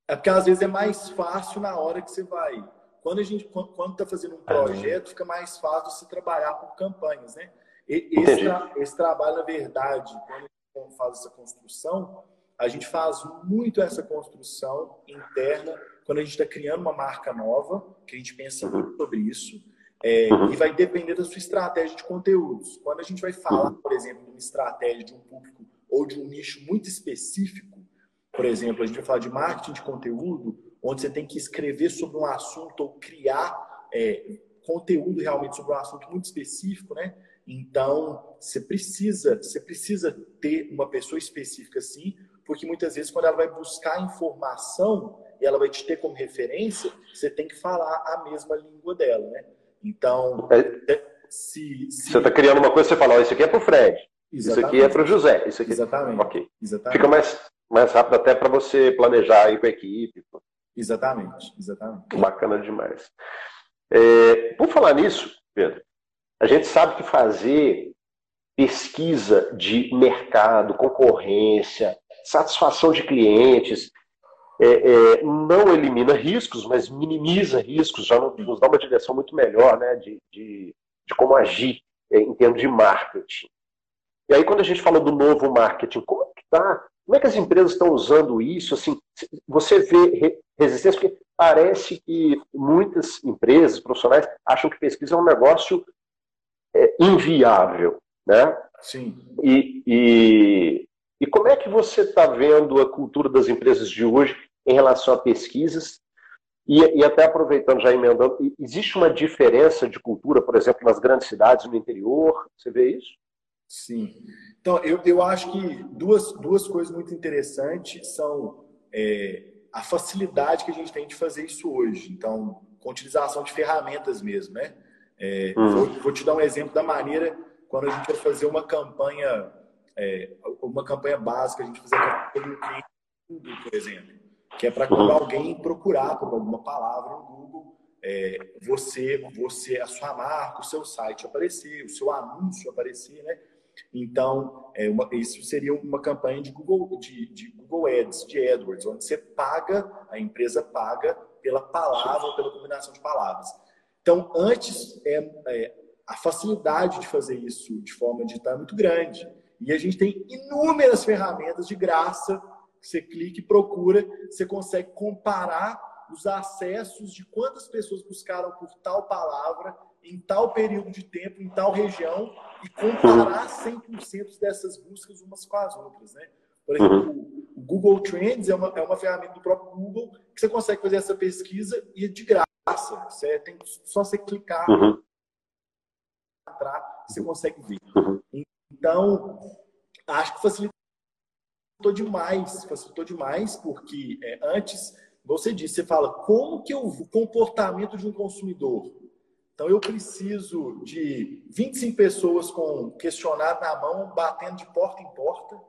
É porque às vezes é mais fácil na hora que você vai. Quando a gente quando está fazendo um projeto, fica mais fácil se trabalhar por campanhas, né? E, esse, esse, trabalho, na verdade, quando a gente faz essa construção, a gente faz muito essa construção interna quando a gente está criando uma marca nova, que a gente pensa uhum. muito sobre isso, é, uhum. e vai depender da sua estratégia de conteúdos. Quando a gente vai falar, uhum. por exemplo, de uma estratégia de um público ou de um nicho muito específico, por exemplo, a gente vai falar de marketing de conteúdo, onde você tem que escrever sobre um assunto ou criar é, conteúdo realmente sobre um assunto muito específico, né? Então, você precisa, você precisa ter uma pessoa específica assim, porque muitas vezes quando ela vai buscar informação, e ela vai te ter como referência, você tem que falar a mesma língua dela, né? Então, é, é se, se... Você está criando uma coisa, você fala, oh, isso aqui é para o Fred, Exatamente. isso aqui é para o José, isso aqui... Exatamente. Ok. Exatamente. Fica mais, mais rápido até para você planejar aí com a equipe. Exatamente, exatamente. Bacana demais. É, por falar nisso, Pedro, a gente sabe que fazer pesquisa de mercado, concorrência, satisfação de clientes, é, é, não elimina riscos, mas minimiza riscos, já nos dá uma direção muito melhor né, de, de, de como agir é, em termos de marketing. E aí, quando a gente fala do novo marketing, como é que está? Como é que as empresas estão usando isso? Assim, você vê resistência, porque parece que muitas empresas, profissionais, acham que pesquisa é um negócio é, inviável. Né? Sim. E, e, e como é que você está vendo a cultura das empresas de hoje em relação a pesquisas. E, e, até aproveitando, já emendando, existe uma diferença de cultura, por exemplo, nas grandes cidades no interior? Você vê isso? Sim. Então, eu, eu acho que duas, duas coisas muito interessantes são é, a facilidade que a gente tem de fazer isso hoje. Então, com utilização de ferramentas mesmo, né? É, uhum. vou, vou, te dar um exemplo da maneira quando a gente vai fazer uma campanha, é, uma campanha básica, a gente fazer campanha um cliente, por exemplo que é para quando uhum. alguém procurar por alguma palavra no Google, é, você, você, a sua marca, o seu site aparecer, o seu anúncio aparecer, né? Então, é uma, isso seria uma campanha de Google, de, de, Google Ads, de AdWords, onde você paga, a empresa paga pela palavra, pela combinação de palavras. Então, antes, é, é a facilidade de fazer isso de forma digital é muito grande. E a gente tem inúmeras ferramentas de graça. Você clica e procura, você consegue comparar os acessos de quantas pessoas buscaram por tal palavra em tal período de tempo, em tal região, e comparar 100% dessas buscas umas com as outras. Né? Por exemplo, o Google Trends é uma, é uma ferramenta do próprio Google que você consegue fazer essa pesquisa e é de graça. Você tem só você clicar, uhum. entrar, você consegue ver. Uhum. Então, acho que facilitou demais, facilitou demais, porque é, antes, você disse, você fala, como que eu, o comportamento de um consumidor? Então, eu preciso de 25 pessoas com questionário na mão, batendo de porta em porta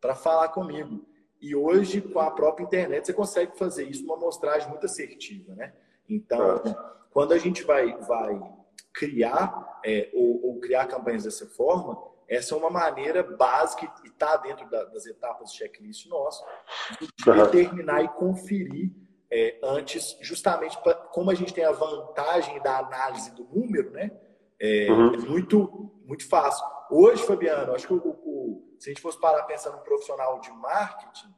para falar comigo. E hoje, com a própria internet, você consegue fazer isso numa amostragem muito assertiva, né? Então, quando a gente vai, vai criar é, ou, ou, criar campanhas dessa forma, essa é uma maneira básica e está dentro da, das etapas do checklist nosso, de determinar e conferir é, antes, justamente pra, como a gente tem a vantagem da análise do número, né? É, uhum. é muito, muito fácil. Hoje, Fabiano, acho que o, o, se a gente fosse parar pensando no profissional de marketing,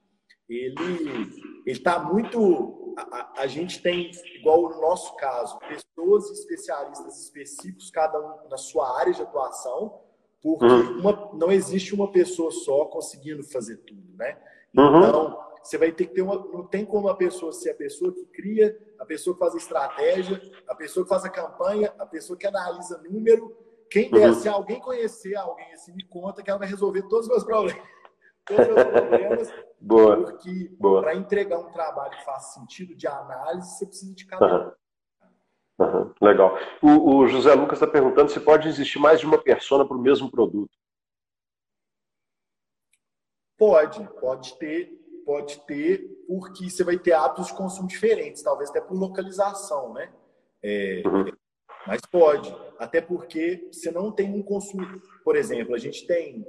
ele está muito. A, a, gente tem, igual no nosso caso, pessoas especialistas específicos, cada um na sua área de atuação, porque uhum. uma, não existe uma pessoa só conseguindo fazer tudo, né? Uhum. Então, você vai ter que ter uma. Não tem como a pessoa ser a pessoa que cria, a pessoa que faz a estratégia, a pessoa que faz a campanha, a pessoa que analisa número. Quem der, uhum. se alguém conhecer alguém assim, me conta que ela vai resolver todos os meus problemas. Todos os meus problemas. Boa. Porque para entregar um trabalho que faz sentido de análise, você precisa de cada um. Uhum. Legal. O, o, José Lucas está perguntando se pode existir mais de uma persona para o mesmo produto. Pode, pode ter, pode ter, porque você vai ter hábitos de consumo diferentes, talvez até por localização, né? É, uhum. Mas pode, até porque você não tem um consumo. Por exemplo, a gente tem,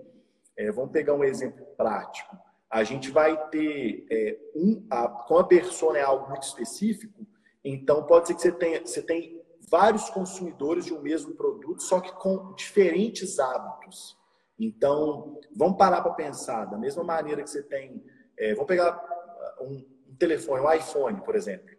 é, vamos pegar um exemplo prático. A gente vai ter é, um, a, como a persona é algo muito específico, então pode ser que você tenha, você tem vários consumidores de um mesmo produto, só que com diferentes hábitos. Então, vamos parar para pensar, da mesma maneira que você tem é, vamos pegar um, um, telefone, um iPhone, por exemplo.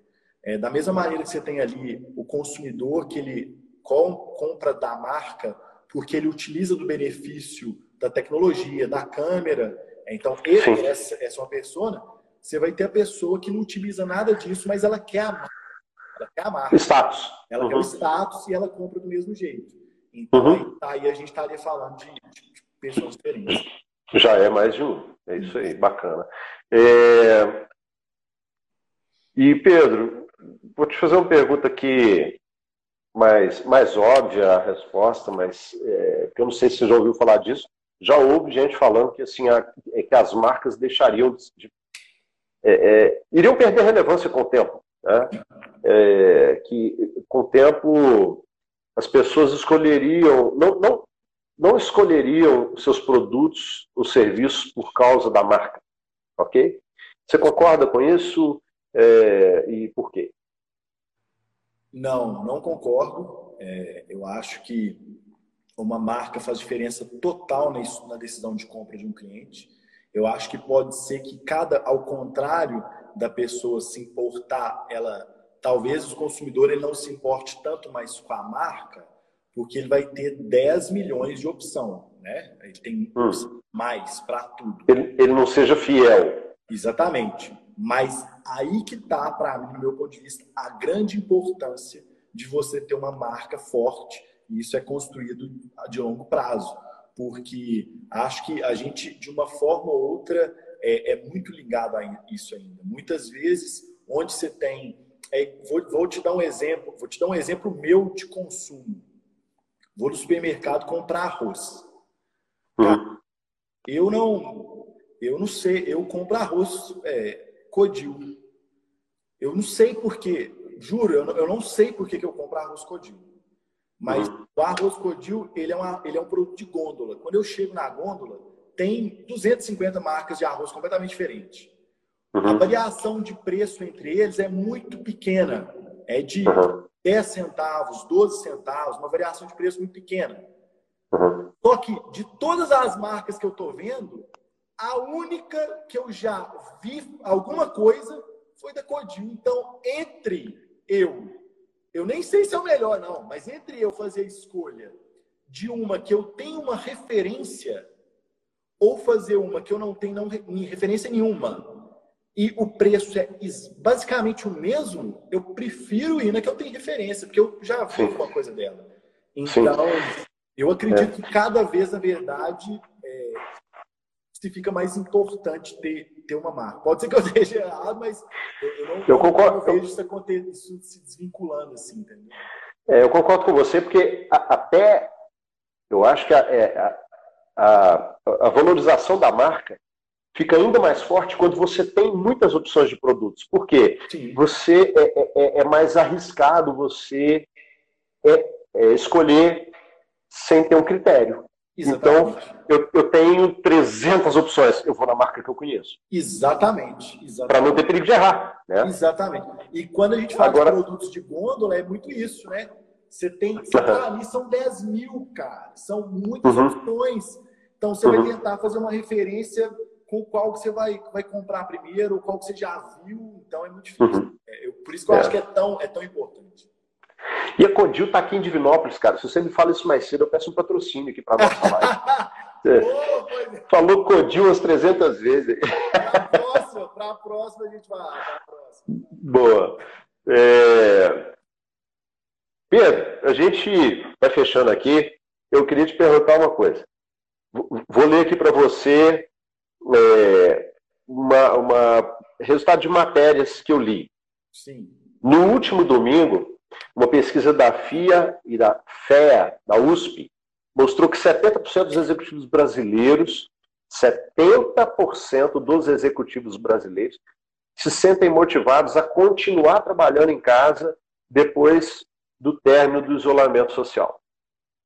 É, da mesma maneira que você tem ali o consumidor que ele com, compra da marca porque ele utiliza do benefício da tecnologia, da câmera. Então, ele, essa, essa é uma pessoa. Você vai ter a pessoa que não utiliza nada disso, mas ela quer a marca. Ela quer a marca. Status. Ela uhum. quer o status e ela compra do mesmo jeito. Então, uhum. aí, aí, a gente estaria falando de, de pessoas diferentes. Já é mais de um. É isso aí, bacana. É... E, Pedro, vou te fazer uma pergunta aqui mais, mais óbvia a resposta, mas é, eu não sei se você já ouviu falar disso. Já houve gente falando que, assim, a, é que as marcas deixariam de, é, é, iriam perder relevância com o tempo. Né? É, que com o tempo as pessoas escolheriam, não, não, não escolheriam seus produtos ou serviços por causa da marca, ok? Você concorda com isso é, e por quê? Não, não concordo. É, eu acho que uma marca faz diferença total na decisão de compra de um cliente. Eu acho que pode ser que cada, ao contrário da pessoa se importar, ela talvez o consumidor ele não se importe tanto mais com a marca, porque ele vai ter 10 milhões de opção, né? Ele tem hum. mais para tudo. Ele, ele, não seja fiel. Exatamente. Mas aí que está, para mim, do meu ponto de vista, a grande importância de você ter uma marca forte. E isso é construído de longo prazo. Porque acho que a gente, de uma forma ou outra, é, é muito ligado a isso ainda. Muitas vezes, onde você tem. É, vou, vou te dar um exemplo, vou te dar um exemplo meu de consumo Vou no supermercado comprar arroz. Hum. Eu não, eu não sei, eu compro arroz é, codil. Eu não sei porquê, juro, eu não, eu não sei por que eu compro arroz codil. Mas hum. o arroz codil, ele é, uma, ele é um produto de gôndola. Quando eu chego na gôndola, tem 250 marcas de arroz completamente diferentes. Uhum. A variação de preço entre eles é muito pequena. É de uhum. 10 centavos, 12 centavos, uma variação de preço muito pequena. Uhum. Só que de todas as marcas que eu estou vendo, a única que eu já vi alguma coisa foi da Codil. Então, entre eu, eu nem sei se é o melhor, não, mas entre eu fazer a escolha de uma que eu tenho uma referência ou fazer uma que eu não tenho não, referência nenhuma e o preço é basicamente o mesmo, eu prefiro ir na que eu tenho referência, porque eu já vi uma coisa dela. Então, Sim. eu acredito é. que cada vez, na verdade, é, se fica mais importante ter, ter uma marca. Pode ser que eu esteja errado, mas eu, não, eu concordo. não vejo isso, isso se desvinculando assim, entendeu? É, eu concordo com você, porque até eu acho que a, é, a, a, a valorização da marca fica ainda mais forte quando você tem muitas opções de produtos. Por quê? Sim. Você é, é, é, é, mais arriscado você é, é, escolher sem ter um critério. Exatamente. Então, eu, eu, tenho 300 opções, eu vou na marca que eu conheço. Exatamente. Exatamente. Para não ter perigo de errar. Né? Exatamente. E quando a gente fala Agora... de produtos de gôndola, é muito isso, né? Você tem, você tá ali, são 10 mil, cara. São muitas uhum. opções. Então, você uhum. vai tentar fazer uma referência com qual você vai, vai comprar primeiro, qual que você já viu. Então, é muito difícil. Uhum. É, eu, por isso que eu é. acho que é tão, é tão importante. E a Codil está aqui em Divinópolis, cara. Se você me fala isso mais cedo, eu peço um patrocínio aqui para nossa live. É. Falou Codil umas 300 vezes. Para a próxima, próxima a gente vai lá. Boa. É... Pedro, a gente vai fechando aqui. Eu queria te perguntar uma coisa. Vou ler aqui para você é, uma, uma resultado de matérias que eu li. Sim. No último domingo, uma pesquisa da FIA e da FEA, da USP, mostrou que 70% dos executivos brasileiros, 70% dos executivos brasileiros se sentem motivados a continuar trabalhando em casa depois do término do isolamento social.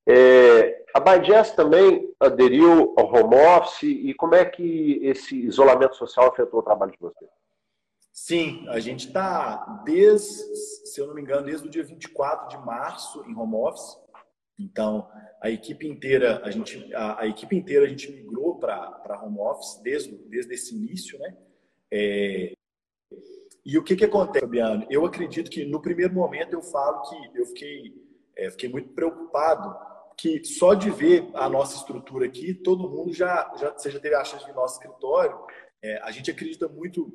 É, a Baides também aderiu ao home office e como é que esse isolamento social afetou o trabalho de vocês? Sim, a gente está desde, se eu não me engano, desde o dia 24 de março em home office. Então, a equipe inteira, a gente, a, a equipe inteira a gente migrou para home office desde, desde esse início, né? É, e o que, que acontece, Fabiano? Eu acredito que no primeiro momento eu falo que eu fiquei, é, fiquei muito preocupado que só de ver a nossa estrutura aqui, todo mundo já, já você já teve a chance de nosso escritório. É, a gente acredita muito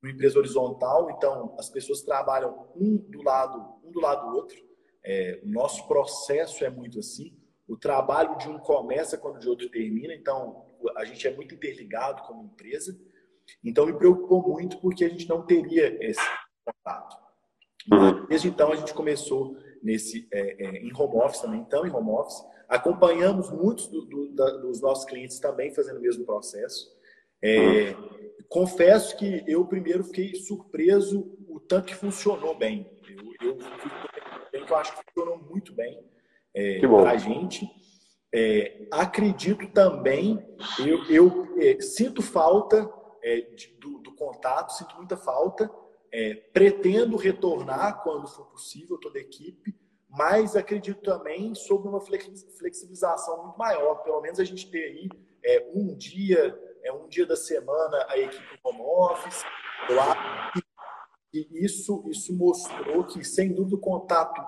no empresa horizontal, então as pessoas trabalham um do lado, um do lado do outro. É, o nosso processo é muito assim. O trabalho de um começa quando o de outro termina, então a gente é muito interligado como empresa. Então me preocupou muito porque a gente não teria esse contato. Uhum. Desde então a gente começou nesse é, é, em home office também, então em home office. Acompanhamos muitos do, do, da, dos nossos clientes também fazendo o mesmo processo. É, confesso que eu primeiro fiquei surpreso o tanto que funcionou bem. Eu, eu, eu, eu acho que funcionou muito bem é, para a gente. É, acredito também, eu, eu é, sinto falta é, de, do, do, contato, sinto muita falta, é, pretendo retornar quando for possível, toda a equipe, mas acredito também sobre uma flexibilização muito maior. Pelo menos a gente ter aí é, um dia, é um dia da semana a equipe home office. Acho que isso, isso mostrou que, sem dúvida, o contato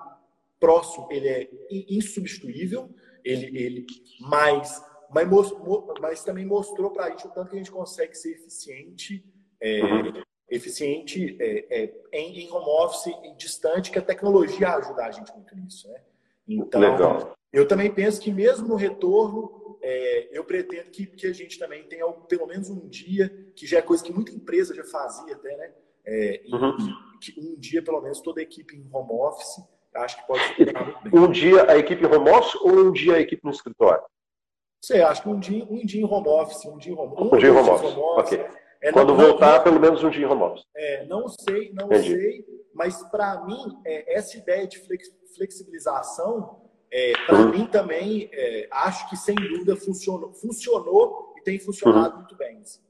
próximo ele é insubstituível, ele, ele mas, mas, mas também mostrou para a gente o tanto que a gente consegue ser eficiente é, uhum eficiente é, é, em, em, home office em distante, que a tecnologia ajuda a gente muito nisso. Né? Então, Legal. eu também penso que mesmo no retorno, é, eu pretendo que, que a gente também tenha pelo menos um dia, que já é coisa que muita empresa já fazia até, né? É, uhum. que um dia, pelo menos, toda a equipe em home office, acho que pode funcionar muito bem. Um dia a equipe home office ou um dia a equipe no escritório? Sei, acho que um dia, um dia em home office, um dia em home, um, um dia home office. Home office okay. É, Quando não, voltar, não, pelo menos um dia em home office. É, não sei, não Entendi. sei, mas para mim, é, essa ideia de flexibilização, é, para uhum. mim também, é, acho que sem dúvida funcionou, funcionou e tem funcionado uhum. muito bem. Assim.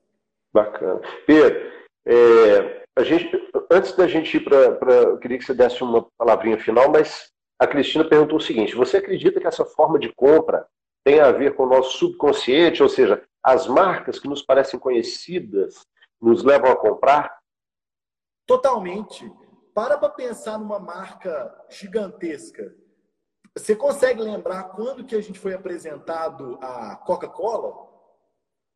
Bacana. Pedro, é, a gente, antes da gente ir para. Eu queria que você desse uma palavrinha final, mas a Cristina perguntou o seguinte: você acredita que essa forma de compra tem a ver com o nosso subconsciente, ou seja, as marcas que nos parecem conhecidas nos levam a comprar? Totalmente. Para para pensar numa marca gigantesca. Você consegue lembrar quando que a gente foi apresentado a Coca-Cola?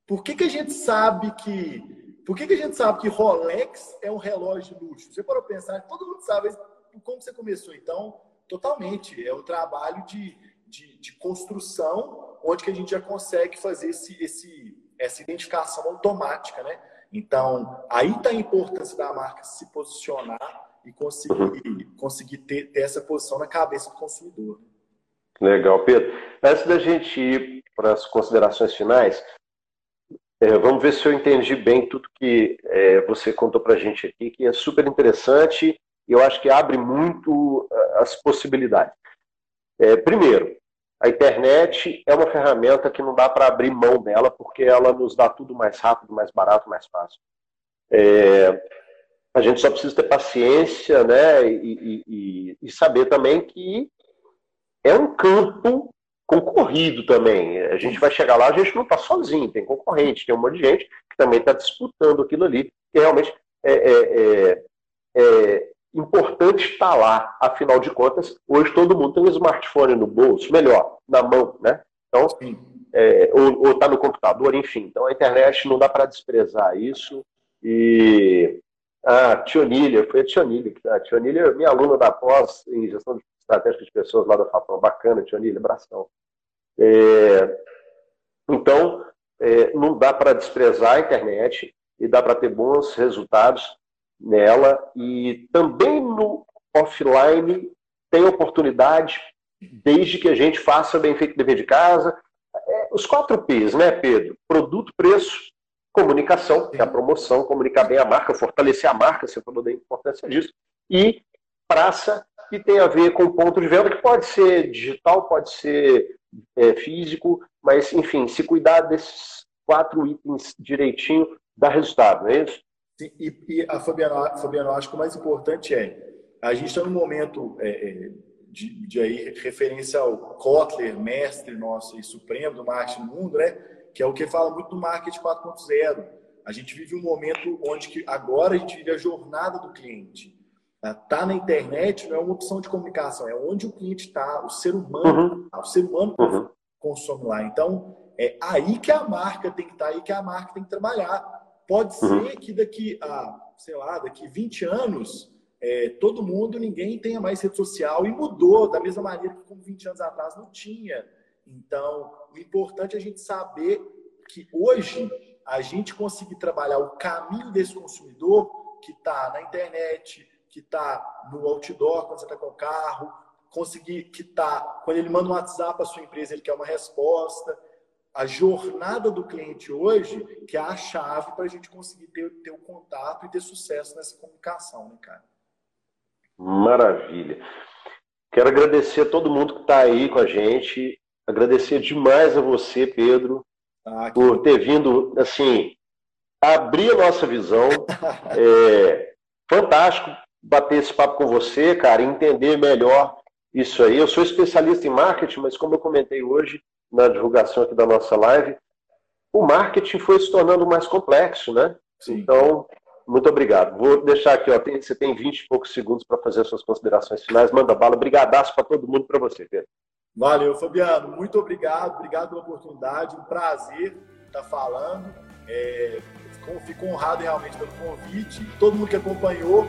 Por que, que a gente sabe que por que, que a gente sabe que Rolex é um relógio de luxo? Você pode pensar, todo mundo sabe como você começou. Então, totalmente, é um trabalho de, de, de construção onde que a gente já consegue fazer esse, esse, essa identificação automática, né? Então, aí está a importância da marca se posicionar e conseguir, conseguir ter, ter essa posição na cabeça do consumidor. Legal, Pedro. Antes da gente ir para as considerações finais, é, vamos ver se eu entendi bem tudo que é, você contou para a gente aqui, que é super interessante e eu acho que abre muito as possibilidades. É, primeiro, a internet é uma ferramenta que não dá para abrir mão dela, porque ela nos dá tudo mais rápido, mais barato, mais fácil. É, a gente só precisa ter paciência né, e, e, e saber também que é um campo concorrido também. A gente vai chegar lá, a gente não está sozinho, tem concorrente, tem um monte de gente que também está disputando aquilo ali, que realmente é, é, é, é, importante estar lá. Afinal de contas, hoje todo mundo tem um smartphone no bolso, melhor, na mão, né? Então, é, ou está no computador, enfim. Então a internet não dá para desprezar isso. E a Tionília, foi a Tionília, a Tionília é minha aluna da pós em gestão de estratégica de pessoas lá da FAPAM. Bacana, Tionília, abração. É, então, é, não dá para desprezar a internet e dá para ter bons resultados nela. E também no offline tem oportunidade, desde que a gente faça bem feito dever de casa. É, os quatro P's, né, Pedro? Produto, preço, comunicação, que é a promoção, comunicar bem a marca, fortalecer a marca, você falou da importância disso. E praça, que tem a ver com ponto de venda, que pode ser digital, pode ser é, físico, mas, enfim, se cuidar desses quatro itens direitinho, dá resultado, não é isso? Sim, e, e a Fabiana, Fabiana, acho que o mais importante é, a gente está num momento é, é, de, de aí, referência ao Kotler, mestre nosso e supremo do marketing no mundo, né? que é o que fala muito do marketing 4.0. A gente vive um momento onde que agora a gente vive a jornada do cliente. Tá na internet não é uma opção de comunicação, é onde o cliente está, o ser humano, uhum. o ser humano uhum. consome lá. Então, é aí que a marca tem que estar, tá, aí que a marca tem que trabalhar. Pode uhum. ser que daqui a, sei lá, daqui 20 anos, é, todo mundo, ninguém tenha mais rede social e mudou da mesma maneira que como 20 anos atrás não tinha. Então, o importante é a gente saber que hoje a gente conseguir trabalhar o caminho desse consumidor que está na internet, que está no outdoor quando você está com o carro, conseguir que está quando ele manda um WhatsApp para sua empresa, ele quer uma resposta. A jornada do cliente hoje, que é a chave para a gente conseguir ter, ter o contato e ter sucesso nessa comunicação, né, cara? Maravilha. Quero agradecer a todo mundo que está aí com a gente. Agradecer demais a você, Pedro, ah, por ter vindo, assim, abrir a nossa visão. é, fantástico bater esse papo com você, cara, entender melhor isso aí. Eu sou especialista em marketing, mas como eu comentei hoje na divulgação aqui da nossa live, o marketing foi se tornando mais complexo, né? Sim. Então, muito obrigado. Vou deixar aqui, ó, tem, você tem 20 e poucos segundos para fazer as suas considerações finais. Manda bala. Brigadaço para todo mundo para você, Pedro. Valeu, Fabiano. Muito obrigado. Obrigado pela oportunidade. Um prazer estar falando. É, fico honrado realmente pelo convite. Todo mundo que acompanhou,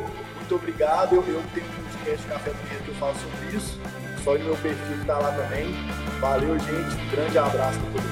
muito obrigado. Eu, eu tenho um podcast Café Manhã que eu falo sobre isso. Só o meu perfil que tá lá também. Valeu, gente. Grande abraço para todo mundo.